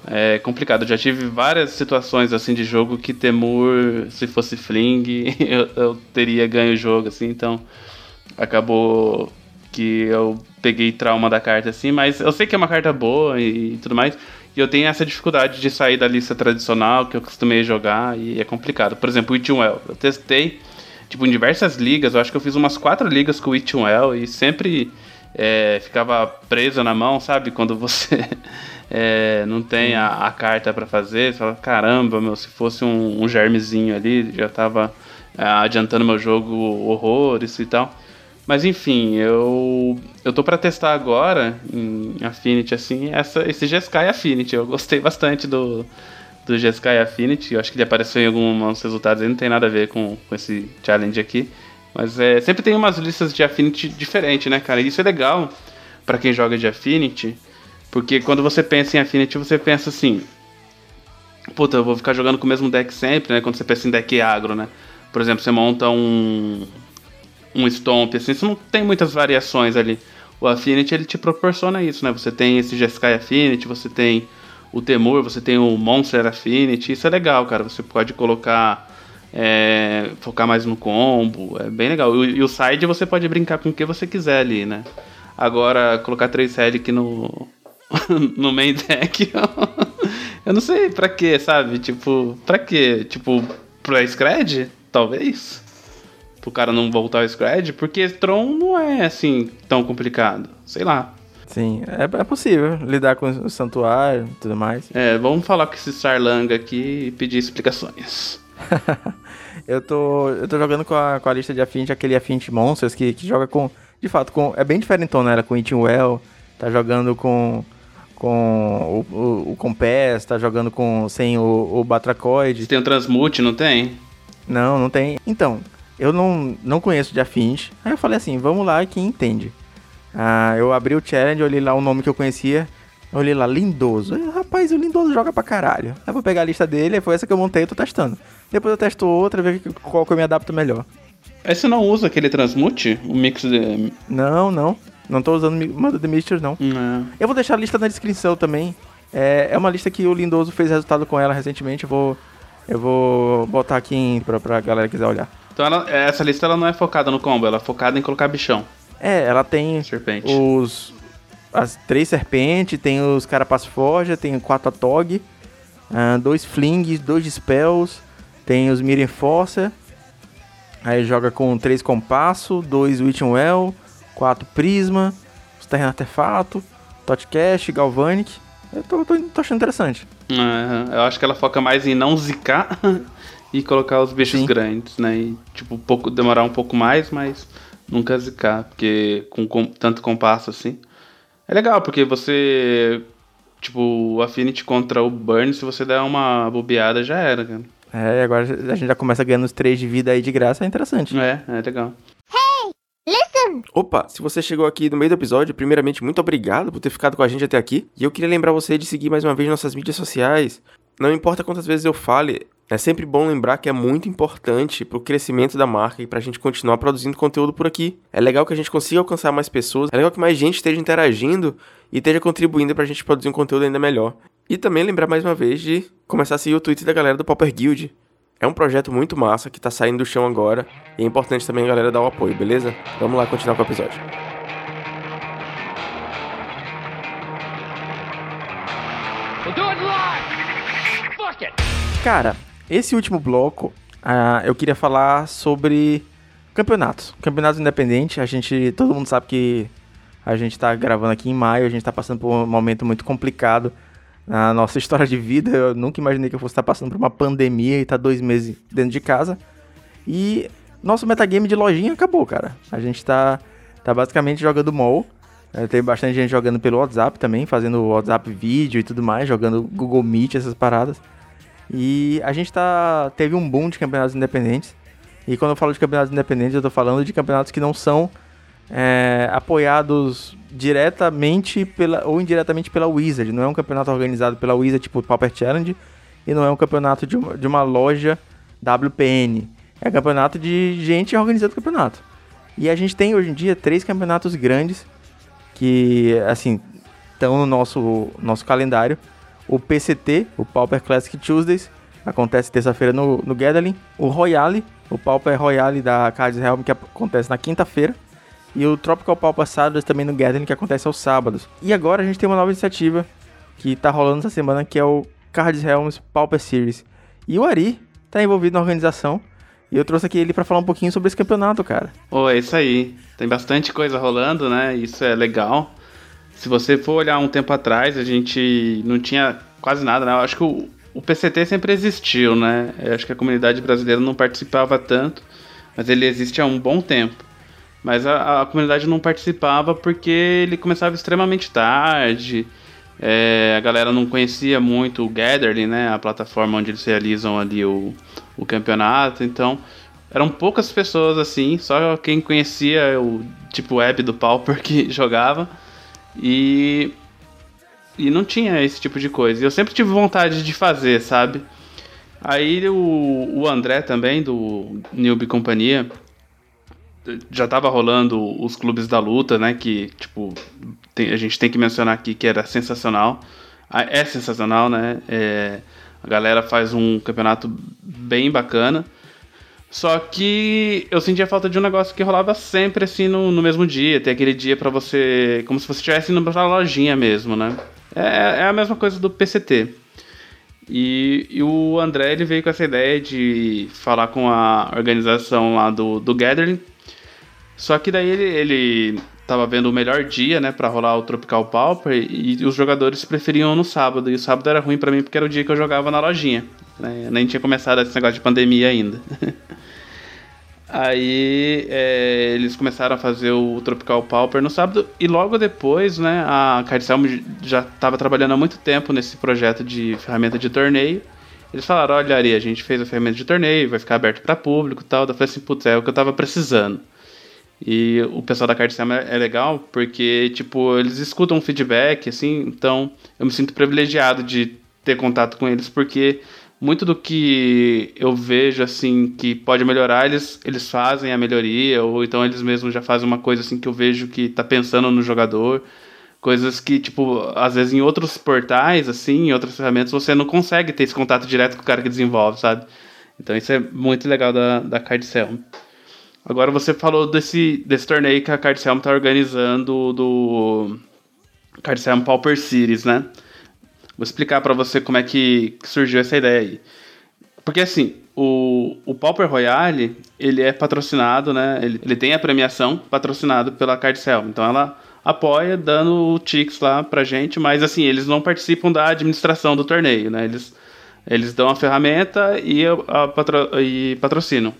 é complicado. Eu já tive várias situações assim de jogo que Temur, se fosse Fling, eu, eu teria ganho o jogo, assim, então acabou que eu peguei trauma da carta assim, mas eu sei que é uma carta boa e, e tudo mais. E eu tenho essa dificuldade de sair da lista tradicional que eu costumei jogar e é complicado. Por exemplo, o Itchwell. Eu testei, tipo, em diversas ligas. Eu acho que eu fiz umas quatro ligas com o Itchwell e sempre é, ficava preso na mão, sabe? Quando você é, não tem a, a carta para fazer, você fala, caramba, meu, se fosse um, um germezinho ali, já tava é, adiantando meu jogo horrores e tal. Mas enfim, eu eu tô para testar agora em Affinity assim, essa esse Jeskai Affinity. Eu gostei bastante do do Jeskai Affinity. Eu acho que ele apareceu em alguns resultados aí, não tem nada a ver com, com esse challenge aqui. Mas é, sempre tem umas listas de Affinity diferentes, né, cara? E isso é legal para quem joga de Affinity, porque quando você pensa em Affinity, você pensa assim: puta, eu vou ficar jogando com o mesmo deck sempre, né? Quando você pensa em deck agro, né? Por exemplo, você monta um um stomp, assim, você não tem muitas variações ali. O Affinity ele te proporciona isso, né? Você tem esse Jeskai Affinity, você tem o Temur, você tem o Monster Affinity, isso é legal, cara. Você pode colocar. É, focar mais no combo, é bem legal. E, e, o side você pode brincar com o que você quiser ali, né? Agora, colocar três aqui no, no main deck, eu não sei pra quê, sabe? Tipo, pra quê? Tipo, pra Scred? Talvez? Pro cara não voltar ao Scred, porque Tron não é assim tão complicado. Sei lá. Sim, é, é possível lidar com o santuário e tudo mais. É, vamos falar com esse Sarlanga aqui e pedir explicações. eu, tô, eu tô jogando com a, com a lista de Affinity, aquele Affinity Monsters, que, que joga com. De fato, com, é bem diferentão, né? Era com Eating Well, tá jogando com. Com o, o, o Compass, tá jogando com sem o, o Batracoid. Tem o Transmute, não tem? Não, não tem. Então, eu não, não conheço de afins. Aí eu falei assim, vamos lá, quem entende. Ah, eu abri o challenge, olhei lá o nome que eu conhecia. Olhei lá, Lindoso. Aí, Rapaz, o Lindoso joga pra caralho. Aí vou pegar a lista dele, foi essa que eu montei e tô testando. Depois eu testo outra, ver qual que eu me adapto melhor. Aí você não usa aquele Transmute? O mix de... Não, não. Não tô usando Manda the Mixtures, não. não. Eu vou deixar a lista na descrição também. É, é uma lista que o Lindoso fez resultado com ela recentemente. Eu vou, eu vou botar aqui pra, pra galera que quiser olhar. Então ela, essa lista ela não é focada no combo, ela é focada em colocar bichão. É, ela tem Serpente. os as três serpentes, tem os carapaço forja, tem quatro atog, uh, dois flings, dois spells, tem os Miren Forcer, aí joga com três compasso, dois Witching Well, quatro prisma, os terreno artefato, Totcash, Galvanic. Eu tô, tô, tô achando interessante. É, eu acho que ela foca mais em não zicar e colocar os bichos Sim. grandes, né? E, tipo, pouco, demorar um pouco mais, mas nunca zicar, porque com, com tanto compasso assim. É legal, porque você. Tipo, o Affinity contra o Burn, se você der uma bobeada, já era, cara. É, agora a gente já começa ganhando os 3 de vida aí de graça, é interessante. É, é legal. Hey, listen! Opa, se você chegou aqui no meio do episódio, primeiramente, muito obrigado por ter ficado com a gente até aqui. E eu queria lembrar você de seguir mais uma vez nossas mídias sociais. Não importa quantas vezes eu fale, é sempre bom lembrar que é muito importante para o crescimento da marca e para a gente continuar produzindo conteúdo por aqui. É legal que a gente consiga alcançar mais pessoas, é legal que mais gente esteja interagindo e esteja contribuindo para a gente produzir um conteúdo ainda melhor. E também lembrar mais uma vez de começar a seguir o Twitter da galera do Popper Guild. É um projeto muito massa que está saindo do chão agora e é importante também a galera dar o apoio, beleza? Vamos lá continuar com o episódio. Cara, esse último bloco, uh, eu queria falar sobre campeonatos. Campeonatos independentes. A gente, todo mundo sabe que a gente está gravando aqui em maio, a gente está passando por um momento muito complicado na nossa história de vida. Eu nunca imaginei que eu fosse estar passando por uma pandemia e estar tá dois meses dentro de casa. E nosso metagame de lojinha acabou, cara. A gente está tá basicamente jogando mall. É, tem bastante gente jogando pelo WhatsApp também, fazendo WhatsApp vídeo e tudo mais, jogando Google Meet, essas paradas. E a gente tá, teve um boom de campeonatos independentes. E quando eu falo de campeonatos independentes, eu tô falando de campeonatos que não são é, apoiados diretamente pela, ou indiretamente pela Wizard. Não é um campeonato organizado pela Wizard, tipo Pauper Challenge, e não é um campeonato de uma, de uma loja WPN. É campeonato de gente organizando campeonato. E a gente tem hoje em dia três campeonatos grandes que, assim, estão no nosso, nosso calendário. O PCT, o Pauper Classic Tuesdays, acontece terça-feira no, no Gathering. O Royale, o Pauper Royale da Cards Helm, que acontece na quinta-feira. E o Tropical Pauper Saturdays também no Gathering, que acontece aos sábados. E agora a gente tem uma nova iniciativa que tá rolando essa semana, que é o Cards Helms Pauper Series. E o Ari tá envolvido na organização. E eu trouxe aqui ele para falar um pouquinho sobre esse campeonato, cara. Pô, é isso aí. Tem bastante coisa rolando, né? Isso é legal. Se você for olhar um tempo atrás, a gente não tinha quase nada, né? Eu acho que o, o PCT sempre existiu, né? Eu acho que a comunidade brasileira não participava tanto, mas ele existe há um bom tempo. Mas a, a comunidade não participava porque ele começava extremamente tarde. É, a galera não conhecia muito o Gatherly, né? A plataforma onde eles realizam ali o, o campeonato. Então, eram poucas pessoas assim, só quem conhecia o tipo web do Pauper que jogava. E e não tinha esse tipo de coisa. E eu sempre tive vontade de fazer, sabe? Aí o, o André também, do Newbie Companhia, já tava rolando os clubes da luta, né? Que, tipo, tem, a gente tem que mencionar aqui que era sensacional. Ah, é sensacional, né? É, a galera faz um campeonato bem bacana. Só que eu sentia falta de um negócio que rolava sempre assim no, no mesmo dia. Tem aquele dia para você. Como se você estivesse indo pra lojinha mesmo, né? É, é a mesma coisa do PCT. E, e, o André ele veio com essa ideia de falar com a organização lá do, do Gathering só que daí ele, ele tava vendo o melhor dia, né, para rolar o Tropical Pauper e, os jogadores preferiam no sábado. E o sábado era ruim para mim porque era o dia que eu jogava na lojinha. Né? Nem tinha começado esse negócio de pandemia ainda. Aí é, eles começaram a fazer o Tropical Pauper no sábado e logo depois, né, a Cardselmo já estava trabalhando há muito tempo nesse projeto de ferramenta de torneio. Eles falaram, olha Ari, a gente fez a ferramenta de torneio, vai ficar aberto para público e tal. Eu falei assim, putz, é o que eu tava precisando. E o pessoal da Card é, legal porque, tipo, eles escutam feedback, assim, então eu me sinto privilegiado de ter contato com eles, porque muito do que eu vejo, assim, que pode melhorar, eles, eles fazem a melhoria, ou então eles mesmos já fazem uma coisa, assim, que eu vejo que tá pensando no jogador. Coisas que, tipo, às vezes em outros portais, assim, em outras ferramentas, você não consegue ter esse contato direto com o cara que desenvolve, sabe? Então isso é muito legal da, da Card Agora você falou desse, desse torneio que a Card está organizando do Card Pauper Series, né? Vou explicar para você como é que surgiu essa ideia aí. Porque assim, o, o Pauper Royale, ele é patrocinado, né? Ele, ele tem a premiação patrocinada pela Card Então ela apoia dando o Tix lá pra gente, mas assim, eles não participam da administração do torneio, né? Eles, eles dão a ferramenta e, a, a patro, e patrocinam.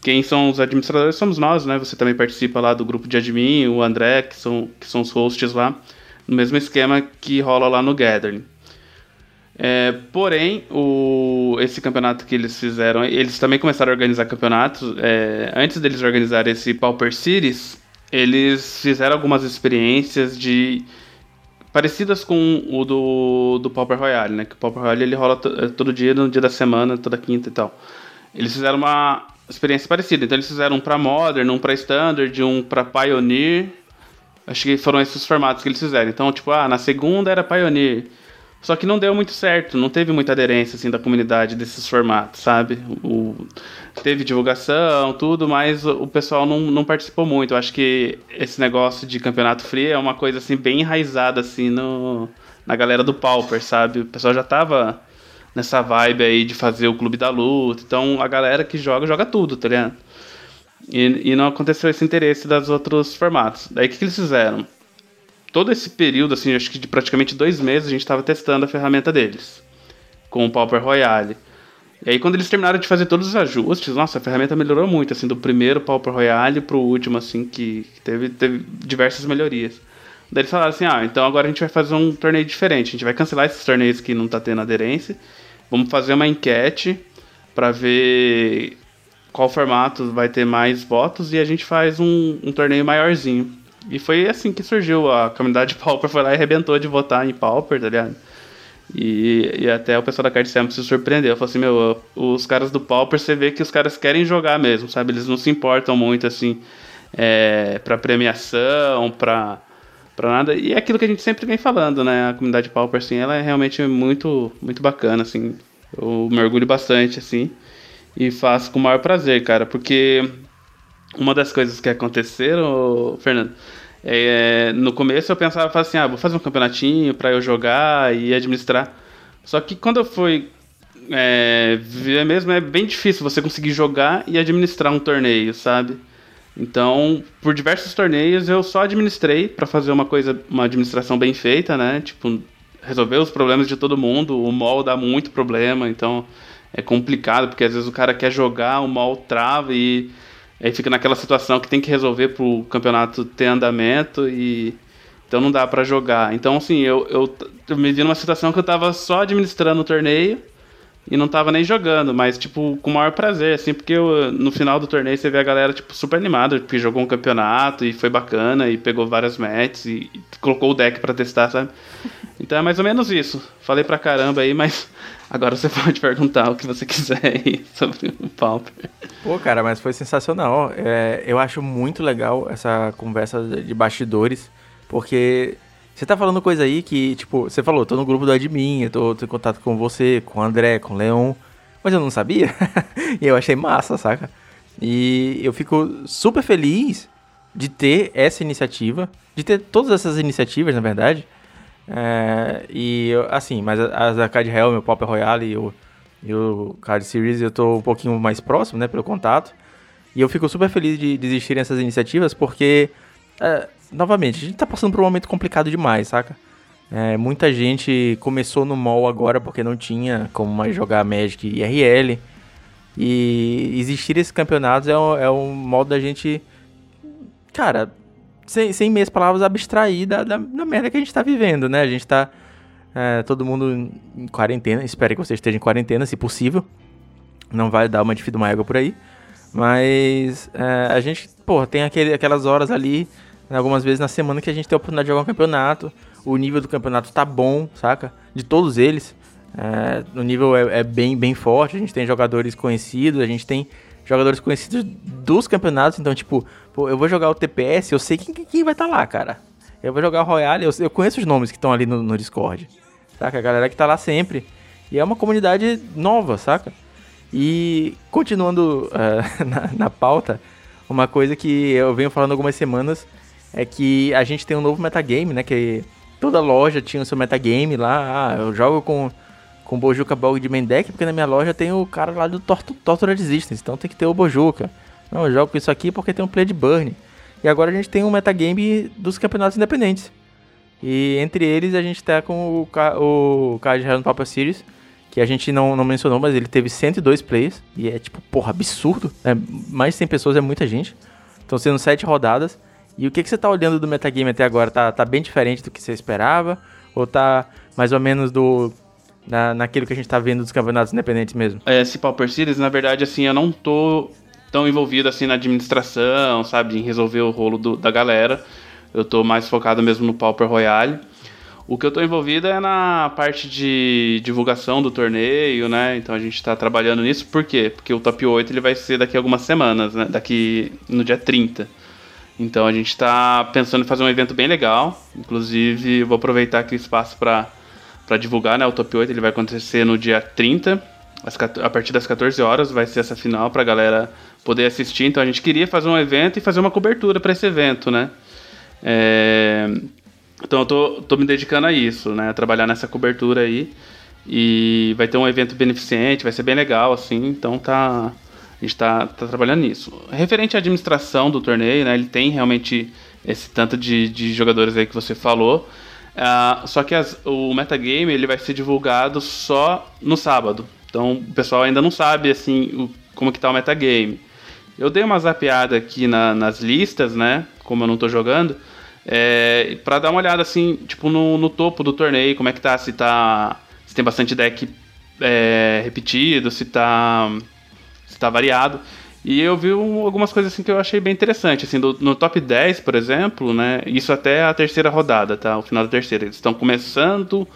Quem são os administradores somos nós, né? Você também participa lá do grupo de admin, o André, que são, que são os hosts lá, no mesmo esquema que rola lá no Gathering. É, porém, o, esse campeonato que eles fizeram, eles também começaram a organizar campeonatos. É, antes deles organizar esse Pauper Series, eles fizeram algumas experiências de parecidas com o do, do Pauper Royale, né? Que o Pauper Royale ele rola todo dia, no dia da semana, toda quinta e tal. Eles fizeram uma experiência parecida. Então eles fizeram um para Modern, um para Standard, um para Pioneer. Acho que foram esses formatos que eles fizeram. Então, tipo, ah, na segunda era Pioneer. Só que não deu muito certo, não teve muita aderência assim da comunidade desses formatos, sabe? O, teve divulgação, tudo, mas o pessoal não, não participou muito. Eu acho que esse negócio de campeonato free é uma coisa assim bem enraizada assim no, na galera do Pauper, sabe? O pessoal já tava nessa vibe aí de fazer o clube da luta. Então a galera que joga, joga tudo, tá ligado? E, e não aconteceu esse interesse das outros formatos. Daí o que, que eles fizeram? Todo esse período, assim, acho que de praticamente dois meses, a gente estava testando a ferramenta deles. Com o Pauper Royale. E aí quando eles terminaram de fazer todos os ajustes, nossa, a ferramenta melhorou muito, assim, do primeiro Pauper Royale pro último, assim, que teve, teve diversas melhorias. Daí eles falaram assim, ah, então agora a gente vai fazer um torneio diferente, a gente vai cancelar esses torneios que não tá tendo aderência Vamos fazer uma enquete para ver qual formato vai ter mais votos e a gente faz um, um torneio maiorzinho. E foi assim que surgiu. A comunidade Pauper foi lá e arrebentou de votar em Pauper, tá ligado? E, e até o pessoal da Card Sample se surpreendeu. Falou assim, meu, os caras do Pauper, você vê que os caras querem jogar mesmo, sabe? Eles não se importam muito, assim, é, pra premiação, pra, pra nada. E é aquilo que a gente sempre vem falando, né? A comunidade Pauper, assim, ela é realmente muito, muito bacana, assim. Eu mergulho bastante, assim. E faço com o maior prazer, cara. Porque uma das coisas que aconteceram, Fernando, é, no começo eu pensava assim, ah, vou fazer um campeonatinho para eu jogar e administrar. Só que quando eu fui é, ver mesmo, é bem difícil você conseguir jogar e administrar um torneio, sabe? Então, por diversos torneios eu só administrei para fazer uma coisa, uma administração bem feita, né? Tipo, resolver os problemas de todo mundo. O mall dá muito problema, então é complicado, porque às vezes o cara quer jogar, o mall trava e Aí fica naquela situação que tem que resolver pro campeonato ter andamento e então não dá para jogar. Então assim, eu, eu, eu, me vi numa situação que eu tava só administrando o torneio e não tava nem jogando, mas tipo com o maior prazer, assim, porque eu, no final do torneio você vê a galera tipo super animada, porque jogou um campeonato e foi bacana e pegou várias matches e, e colocou o deck para testar, sabe? Então é mais ou menos isso. Falei pra caramba aí, mas Agora você pode perguntar o que você quiser aí sobre o Pauper. Pô, cara, mas foi sensacional. É, eu acho muito legal essa conversa de bastidores, porque você tá falando coisa aí que, tipo, você falou, tô no grupo do admin, eu tô, tô em contato com você, com o André, com o Leon, mas eu não sabia. e eu achei massa, saca? E eu fico super feliz de ter essa iniciativa, de ter todas essas iniciativas, na verdade, é, e assim, mas as da Card Realm, o Pauper Royale e o, e o Card Series eu tô um pouquinho mais próximo, né, pelo contato. E eu fico super feliz de, de essas iniciativas porque, é, novamente, a gente tá passando por um momento complicado demais, saca? É, muita gente começou no mall agora porque não tinha como mais jogar Magic e RL. E existir esses campeonatos é um, é um modo da gente, cara, sem, sem meias palavras, abstrair da, da, da, merda que a gente tá vivendo, né? A gente tá é, todo mundo em quarentena. Espero que você esteja em quarentena, se possível. Não vai dar uma de uma égua por aí. Mas é, a gente, porra, tem aquele, aquelas horas ali, algumas vezes na semana, que a gente tem a oportunidade de jogar um campeonato. O nível do campeonato tá bom, saca? De todos eles. É, o nível é, é bem, bem forte. A gente tem jogadores conhecidos, a gente tem jogadores conhecidos dos campeonatos. Então, tipo, pô, eu vou jogar o TPS, eu sei quem, quem vai estar tá lá, cara. Eu vou jogar o Royale, eu, eu conheço os nomes que estão ali no, no, Discord. Saca? A galera que tá lá sempre. E é uma comunidade nova, saca? E continuando uh, na, na pauta, uma coisa que eu venho falando algumas semanas é que a gente tem um novo metagame, né? Que toda loja tinha o seu metagame lá. Ah, eu jogo com com Bojuka Bog de main deck, porque na minha loja tem o cara lá do Torture Resistance, então tem que ter o Bojuka. Não, eu jogo com isso aqui porque tem um play de Burn. E agora a gente tem um metagame dos campeonatos independentes. E entre eles a gente tá com o, o card no Papa Series, que a gente não, não mencionou, mas ele teve 102 plays. E é tipo, porra, absurdo. É, mais de 100 pessoas é muita gente. Estão sendo 7 rodadas. E o que, que você tá olhando do metagame até agora? Tá, tá bem diferente do que você esperava? Ou tá mais ou menos do na, naquilo que a gente tá vendo dos campeonatos independentes mesmo? É, esse Pauper Series, na verdade, assim, eu não tô tão envolvido assim na administração, sabe, em resolver o rolo do, da galera. Eu tô mais focado mesmo no Pauper Royale. O que eu tô envolvido é na parte de divulgação do torneio, né? Então a gente tá trabalhando nisso. Por quê? Porque o top 8 ele vai ser daqui a algumas semanas, né? Daqui no dia 30. Então a gente tá pensando em fazer um evento bem legal. Inclusive, vou aproveitar aqui o espaço para para divulgar, né? O Top 8 ele vai acontecer no dia 30, a partir das 14 horas vai ser essa final para a galera poder assistir. Então a gente queria fazer um evento e fazer uma cobertura para esse evento, né? É... Então eu tô, tô me dedicando a isso, né? A trabalhar nessa cobertura aí. E vai ter um evento beneficente, vai ser bem legal, assim. Então tá. A gente tá, tá trabalhando nisso. Referente à administração do torneio, né? Ele tem realmente esse tanto de, de jogadores aí que você falou. Uh, só que as, o metagame ele vai ser divulgado só no sábado. Então o pessoal ainda não sabe assim o, como que tá o metagame. Eu dei uma zapeada aqui na, nas listas, né? Como eu não tô jogando. É, para dar uma olhada assim, tipo, no, no, topo do torneio, como é que tá, se tá. Se tem bastante deck é, repetido, se tá. Se tá variado. E eu vi um, algumas coisas assim que eu achei bem interessante, assim, do, no top 10, por exemplo, né, isso até a terceira rodada, tá, o final da terceira, eles estão começando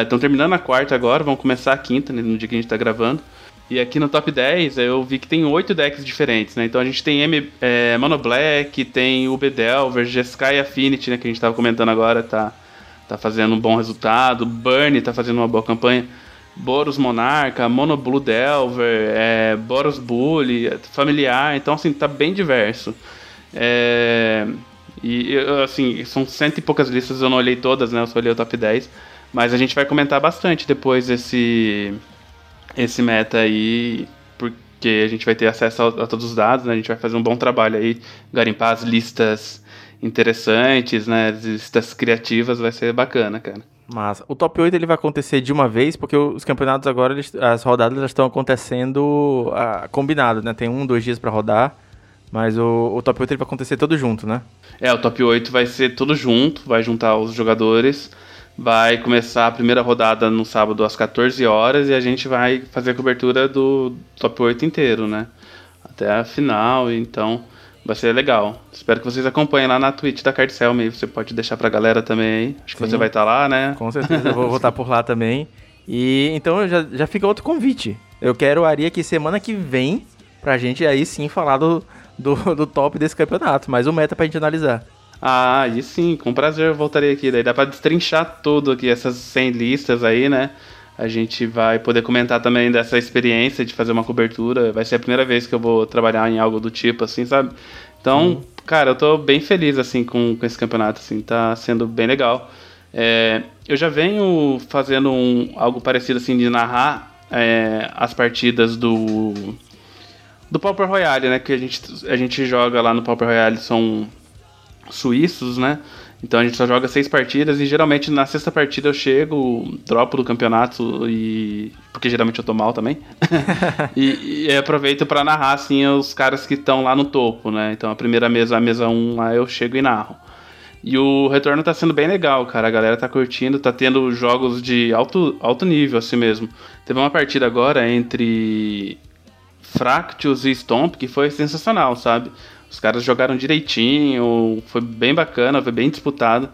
Estão é, terminando a quarta agora, vão começar a quinta, né, no dia que a gente está gravando. E aqui no top 10 eu vi que tem oito decks diferentes, né? Então a gente tem M, é, Mono Black, tem UB Delver, Jeskai Affinity, né? Que a gente estava comentando agora, tá, tá fazendo um bom resultado. Burn tá fazendo uma boa campanha. Boros Monarca, Mono Blue Delver, é, Boros Bully, Familiar, então assim, tá bem diverso. É, e assim, são cento e poucas listas, eu não olhei todas, né? Eu só olhei o top 10. Mas a gente vai comentar bastante depois esse, esse meta aí, porque a gente vai ter acesso a, a todos os dados, né? A gente vai fazer um bom trabalho aí, garimpar as listas interessantes, né? As listas criativas, vai ser bacana, cara. Mas o top 8 ele vai acontecer de uma vez, porque os campeonatos agora, eles, as rodadas já estão acontecendo ah, combinado, né? Tem um, dois dias para rodar, mas o, o top 8 ele vai acontecer todo junto, né? É, o top 8 vai ser todo junto, vai juntar os jogadores. Vai começar a primeira rodada no sábado às 14 horas e a gente vai fazer a cobertura do top 8 inteiro, né? Até a final, então vai ser legal. Espero que vocês acompanhem lá na Twitch da Cardcel aí. Você pode deixar pra galera também aí. Acho Sim, que você vai estar tá lá, né? Com certeza, eu vou estar por lá também. E então já, já fica outro convite. Eu quero o Ari aqui semana que vem pra gente aí sim falar do, do, do top desse campeonato, mais um meta pra gente analisar. Ah, aí sim, com prazer eu voltarei aqui. Daí dá pra destrinchar tudo aqui, essas 100 listas aí, né? A gente vai poder comentar também dessa experiência de fazer uma cobertura. Vai ser a primeira vez que eu vou trabalhar em algo do tipo, assim, sabe? Então, sim. cara, eu tô bem feliz, assim, com, com esse campeonato, assim, tá sendo bem legal. É, eu já venho fazendo um, algo parecido, assim, de narrar é, as partidas do do Pauper Royale, né? Que a gente, a gente joga lá no Pauper Royale, são suíços, né? Então a gente só joga seis partidas e geralmente na sexta partida eu chego, dropo do campeonato e. Porque geralmente eu tô mal também. e, e, aproveito para narrar assim os caras que estão lá no topo, né? Então a primeira mesa, a mesa 1 um, lá eu chego e narro. E o retorno tá sendo bem legal, cara. A galera tá curtindo, tá tendo jogos de alto, alto nível, assim mesmo. Teve uma partida agora entre Fractus e Stomp que foi sensacional, sabe? Os caras jogaram direitinho, foi bem bacana, foi bem disputado.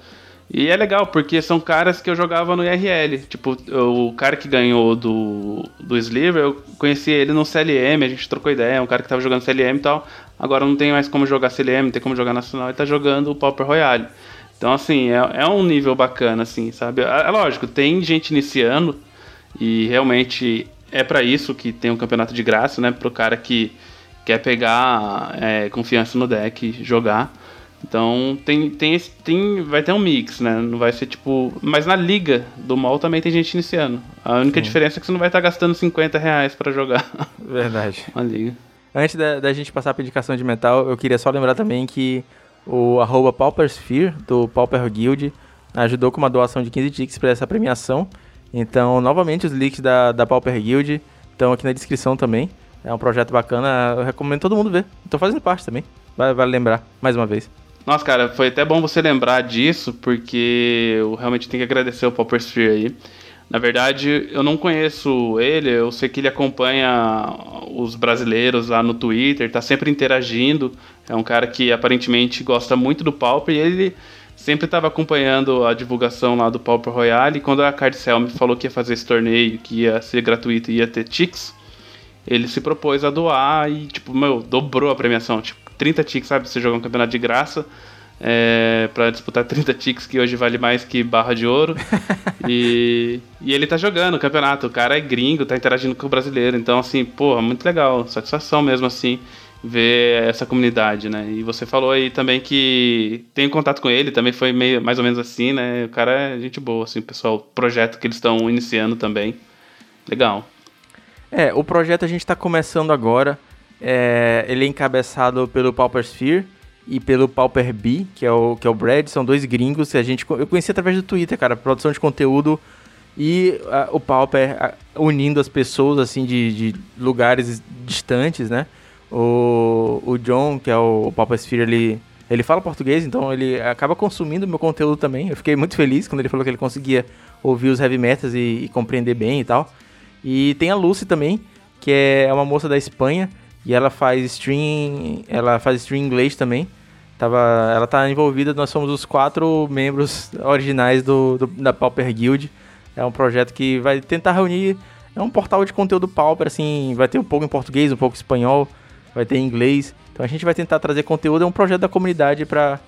E é legal, porque são caras que eu jogava no IRL. Tipo, o cara que ganhou do, do Sliver, eu conheci ele no CLM, a gente trocou ideia, um cara que tava jogando CLM e tal. Agora não tem mais como jogar CLM, não tem como jogar Nacional, ele tá jogando o Pauper Royale. Então, assim, é, é um nível bacana, assim, sabe? É, é lógico, tem gente iniciando e realmente é para isso que tem um campeonato de graça, né? Pro cara que quer pegar é, confiança no deck, jogar. Então tem, tem, esse, tem, vai ter um mix, né? Não vai ser tipo. Mas na liga do mall também tem gente iniciando. A única Sim. diferença é que você não vai estar gastando 50 reais pra jogar. Verdade. Uma liga. Antes da, da gente passar pra indicação de metal, eu queria só lembrar também que o arroba Paupersphere, do Pauper Guild, ajudou com uma doação de 15 tickets para essa premiação. Então, novamente, os links da, da Pauper Guild estão aqui na descrição também. É um projeto bacana, eu recomendo todo mundo ver. Tô fazendo parte também. Vale, vale lembrar, mais uma vez. Nossa, cara, foi até bom você lembrar disso, porque eu realmente tenho que agradecer o Popper Sphere aí. Na verdade, eu não conheço ele, eu sei que ele acompanha os brasileiros lá no Twitter, tá sempre interagindo. É um cara que aparentemente gosta muito do Pauper e ele sempre estava acompanhando a divulgação lá do Pauper Royale. E quando a Cardcel me falou que ia fazer esse torneio, que ia ser gratuito e ia ter ticks, ele se propôs a doar e, tipo, meu, dobrou a premiação. Tipo, 30 ticks, sabe? Você jogar um campeonato de graça é, para disputar 30 ticks, que hoje vale mais que barra de ouro. e, e ele tá jogando o campeonato. O cara é gringo, tá interagindo com o brasileiro. Então, assim, porra, muito legal. Satisfação mesmo, assim, ver essa comunidade, né? E você falou aí também que tem contato com ele, também foi meio, mais ou menos assim, né? O cara é gente boa, assim, pessoal, projeto que eles estão iniciando também. Legal. É, o projeto a gente está começando agora. É, ele é encabeçado pelo Pauper Sphere e pelo Pauper B, que é o, que é o Brad. São dois gringos que a gente... Eu conheci através do Twitter, cara. Produção de conteúdo e uh, o Pauper uh, unindo as pessoas, assim, de, de lugares distantes, né? O, o John, que é o, o Pauper Sphere, ele... Ele fala português, então ele acaba consumindo meu conteúdo também. Eu fiquei muito feliz quando ele falou que ele conseguia ouvir os heavy metals e, e compreender bem e tal. E tem a Lucy também, que é uma moça da Espanha e ela faz stream, ela faz stream inglês também. Tava, ela tá envolvida, nós somos os quatro membros originais do, do da Pauper Guild. É um projeto que vai tentar reunir. É um portal de conteúdo pauper, assim, vai ter um pouco em português, um pouco em espanhol, vai ter em inglês. Então a gente vai tentar trazer conteúdo, é um projeto da comunidade para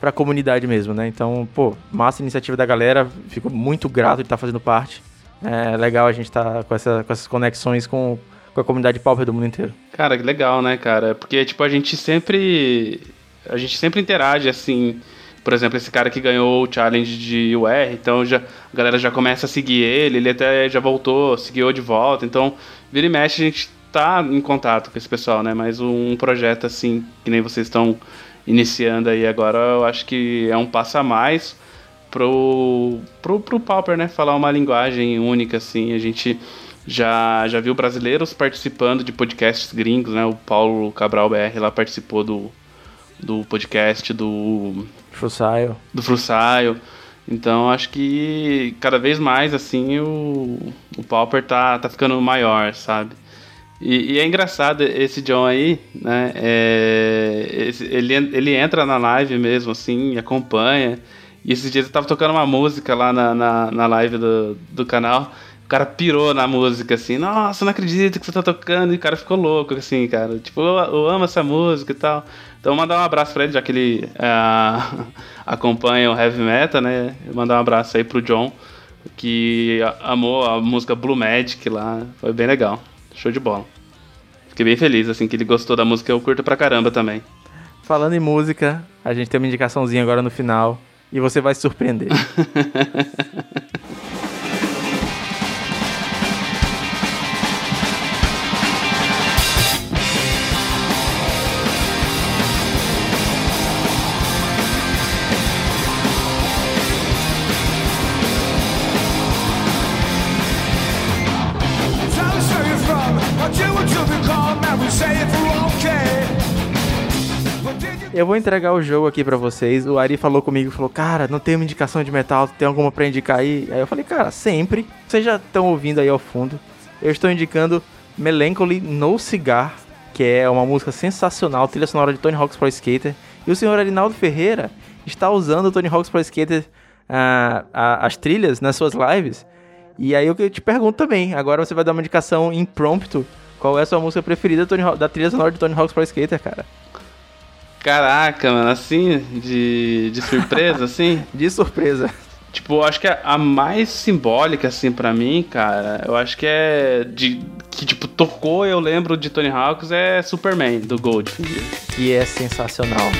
pra comunidade mesmo, né? Então, pô, massa iniciativa da galera, fico muito grato de estar fazendo parte. É legal a gente estar tá com, essa, com essas conexões com, com a comunidade pauper do mundo inteiro. Cara, que legal, né, cara? Porque, tipo, a gente sempre. A gente sempre interage, assim. Por exemplo, esse cara que ganhou o challenge de UR, então já, a galera já começa a seguir ele, ele até já voltou, seguiu de volta. Então, vira e mexe, a gente tá em contato com esse pessoal, né? Mas um projeto assim, que nem vocês estão iniciando aí agora, eu acho que é um passo a mais pro, pro, pro Pauper, né? Falar uma linguagem única, assim. A gente já, já viu brasileiros participando de podcasts gringos, né? O Paulo Cabral BR lá participou do, do podcast do... Frusaio. Do Frusaio. Então acho que cada vez mais assim o, o Pauper tá, tá ficando maior, sabe? E, e, é engraçado esse John aí, né? É, ele, ele entra na live mesmo, assim, acompanha. E esses dias eu tava tocando uma música lá na, na, na live do, do canal. O cara pirou na música, assim, nossa, não acredito que você tá tocando. E o cara ficou louco, assim, cara. Tipo, eu, eu amo essa música e tal. Então mandar um abraço pra ele, já que ele é, acompanha o heavy metal, né? Mandar um abraço aí pro John, que amou a música Blue Magic lá. Foi bem legal. Show de bola. Fiquei bem feliz, assim, que ele gostou da música, eu curto pra caramba também. Falando em música, a gente tem uma indicaçãozinha agora no final e você vai se surpreender. Eu vou entregar o jogo aqui para vocês. O Ari falou comigo, falou, cara, não tem uma indicação de metal, tem alguma pra indicar aí? Aí eu falei, cara, sempre. Vocês já estão ouvindo aí ao fundo. Eu estou indicando Melancholy No Cigar, que é uma música sensacional, trilha sonora de Tony Hawk's Pro Skater. E o senhor Arinaldo Ferreira está usando o Tony Hawk's Pro Skater, uh, as trilhas nas suas lives. E aí eu te pergunto também, agora você vai dar uma indicação impromptu. Qual é a sua música preferida da trilha sonora de Tony Hawk's Pro Skater, cara? Caraca, mano, assim, de, de surpresa, assim? de surpresa. Tipo, eu acho que a mais simbólica, assim, para mim, cara, eu acho que é de. Que, tipo, tocou, eu lembro de Tony Hawks, é Superman, do Goldfinger. Que é sensacional.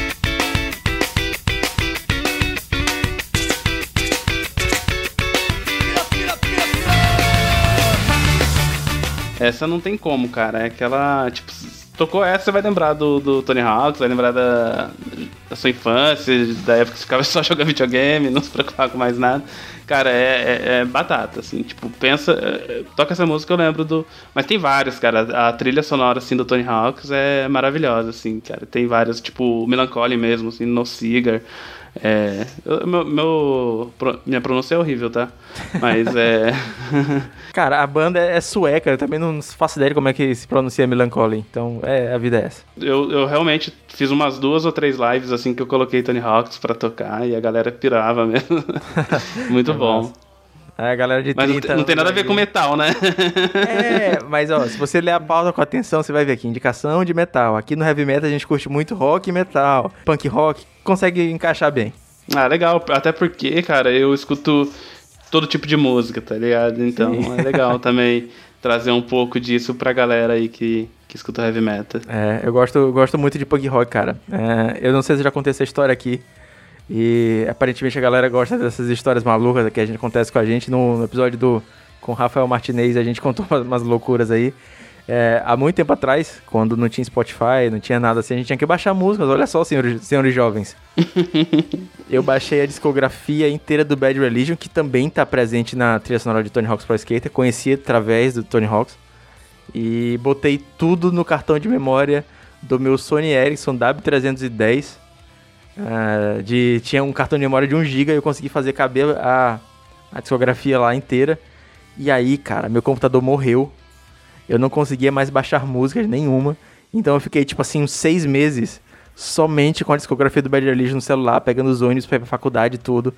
Essa não tem como, cara. É aquela, tipo, tocou essa, você vai lembrar do, do Tony Hawk, vai lembrar da, da sua infância, da época que você ficava só jogando videogame, não se preocupava com mais nada. Cara, é, é, é batata, assim, tipo, pensa. É, toca essa música, eu lembro do. Mas tem vários, cara. A trilha sonora, assim, do Tony Hawks é maravilhosa, assim, cara. Tem vários, tipo, Melancholy mesmo, assim, No Cigar. É, meu, meu, minha pronúncia é horrível, tá? Mas é. Cara, a banda é sueca, eu também não faço ideia de como é que se pronuncia Melancholy. Então, é, a vida é essa. Eu, eu realmente fiz umas duas ou três lives assim que eu coloquei Tony Hawks pra tocar e a galera pirava mesmo. Muito é bom. Massa. É, a galera de mas 30 não, não tem nada a ver com metal, né? é, mas ó, se você ler a pauta com atenção, você vai ver aqui, indicação de metal. Aqui no Heavy Metal a gente curte muito rock e metal. Punk rock, consegue encaixar bem. Ah, legal. Até porque, cara, eu escuto todo tipo de música, tá ligado? Então Sim. é legal também trazer um pouco disso pra galera aí que, que escuta heavy metal. É, eu gosto, gosto muito de punk rock, cara. É, eu não sei se já contei essa história aqui. E aparentemente a galera gosta dessas histórias malucas que a gente acontece com a gente. No, no episódio do com Rafael Martinez a gente contou umas loucuras aí. É, há muito tempo atrás, quando não tinha Spotify, não tinha nada assim, a gente tinha que baixar músicas. Olha só, senhores, senhores jovens. eu baixei a discografia inteira do Bad Religion, que também está presente na trilha sonora de Tony Hawk's Pro Skater. Conheci através do Tony Hawk's. E botei tudo no cartão de memória do meu Sony Ericsson W310. Uh, de, tinha um cartão de memória de 1 GB e eu consegui fazer caber a, a discografia lá inteira. E aí, cara, meu computador morreu eu não conseguia mais baixar músicas nenhuma. Então eu fiquei, tipo assim, uns seis meses somente com a discografia do Bad Religion no celular, pegando os ônibus pra ir pra faculdade e tudo.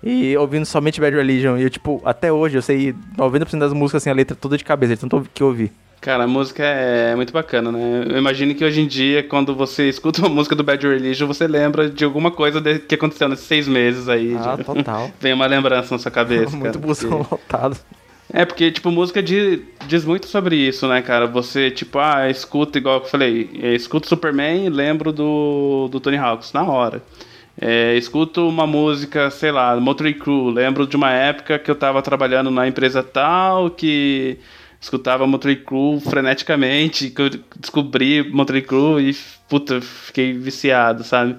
E ouvindo somente Bad Religion. E eu, tipo, até hoje eu sei 90% das músicas, assim, a letra toda de cabeça, de tanto que eu ouvi. Cara, a música é muito bacana, né? Eu imagino que hoje em dia, quando você escuta uma música do Bad Religion, você lembra de alguma coisa que aconteceu nesses seis meses aí. Ah, de... total. Vem uma lembrança na sua cabeça. muito cara, busão porque... lotado. É, porque, tipo, música diz, muito sobre isso, né, cara? Você, tipo, ah, escuta, igual eu falei, escuto Superman e lembro do, do Tony Hawks na hora. É, escuto uma música, sei lá, Motley Crue, lembro de uma época que eu tava trabalhando na empresa tal, que escutava Motley Crue freneticamente, que eu descobri Motley Crue e, puta, fiquei viciado, sabe?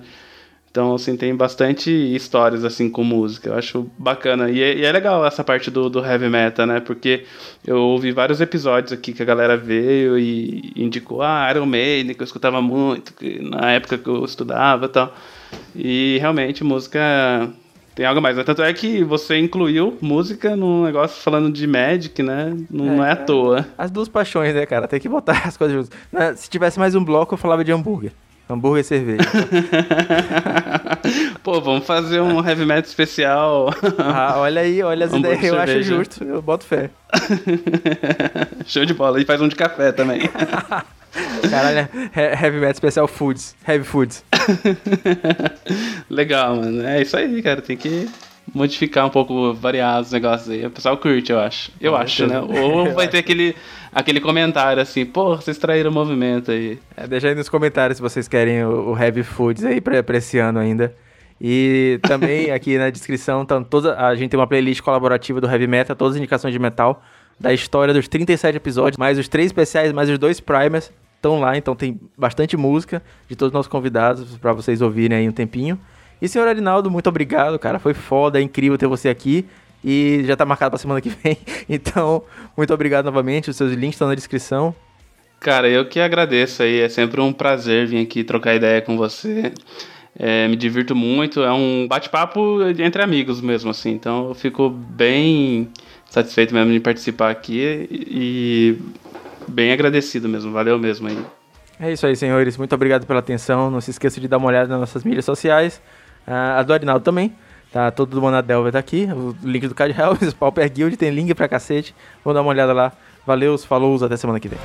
Então, assim, tem bastante histórias, assim, com música. Eu acho bacana. E é, e é legal essa parte do, do, heavy metal, né? Porque eu ouvi vários episódios aqui que a galera veio e indicou, ah, Iron Maiden, que eu escutava muito, na época que eu estudava e tal. E, realmente, música tem algo mais. Né? Tanto é que você incluiu música num negócio falando de Magic, né? Não é, não é à toa. As duas paixões, né, cara? Tem que botar as coisas juntas. Né, se tivesse mais um bloco, eu falava de hambúrguer. Hambúrguer e cerveja. Pô, vamos fazer um heavy metal especial. ah, olha aí, olha as ideias. Eu acho justo, eu boto fé. Show de bola. E faz um de café também. Caralho, heavy metal especial foods. Heavy foods. Legal, mano. É isso aí, cara. Tem que modificar um pouco, variar os negócios aí. O pessoal curte, eu acho. Eu acho, né? Ou vai ter aquele, aquele comentário assim, pô, vocês traíram o movimento aí. É, deixa aí nos comentários se vocês querem o, o Heavy Foods aí pra, pra esse ano ainda. E também aqui na descrição, então, toda, a gente tem uma playlist colaborativa do Heavy Metal, todas as indicações de metal, da história dos 37 episódios, mais os três especiais, mais os dois primers estão lá, então tem bastante música de todos os nossos convidados para vocês ouvirem aí um tempinho. E senhor Arinaldo, muito obrigado, cara. Foi foda, é incrível ter você aqui. E já tá marcado pra semana que vem. Então, muito obrigado novamente. Os seus links estão na descrição. Cara, eu que agradeço aí. É sempre um prazer vir aqui trocar ideia com você. É, me divirto muito. É um bate-papo entre amigos mesmo, assim. Então eu fico bem satisfeito mesmo de participar aqui e bem agradecido mesmo. Valeu mesmo aí. É isso aí, senhores. Muito obrigado pela atenção. Não se esqueça de dar uma olhada nas nossas mídias sociais. Uh, a do Arinaldo também. Tá, todo mundo na Delva tá aqui. O link do Card House, Pauper Guild, tem link pra cacete. Vamos dar uma olhada lá. Valeu, falou, até semana que vem.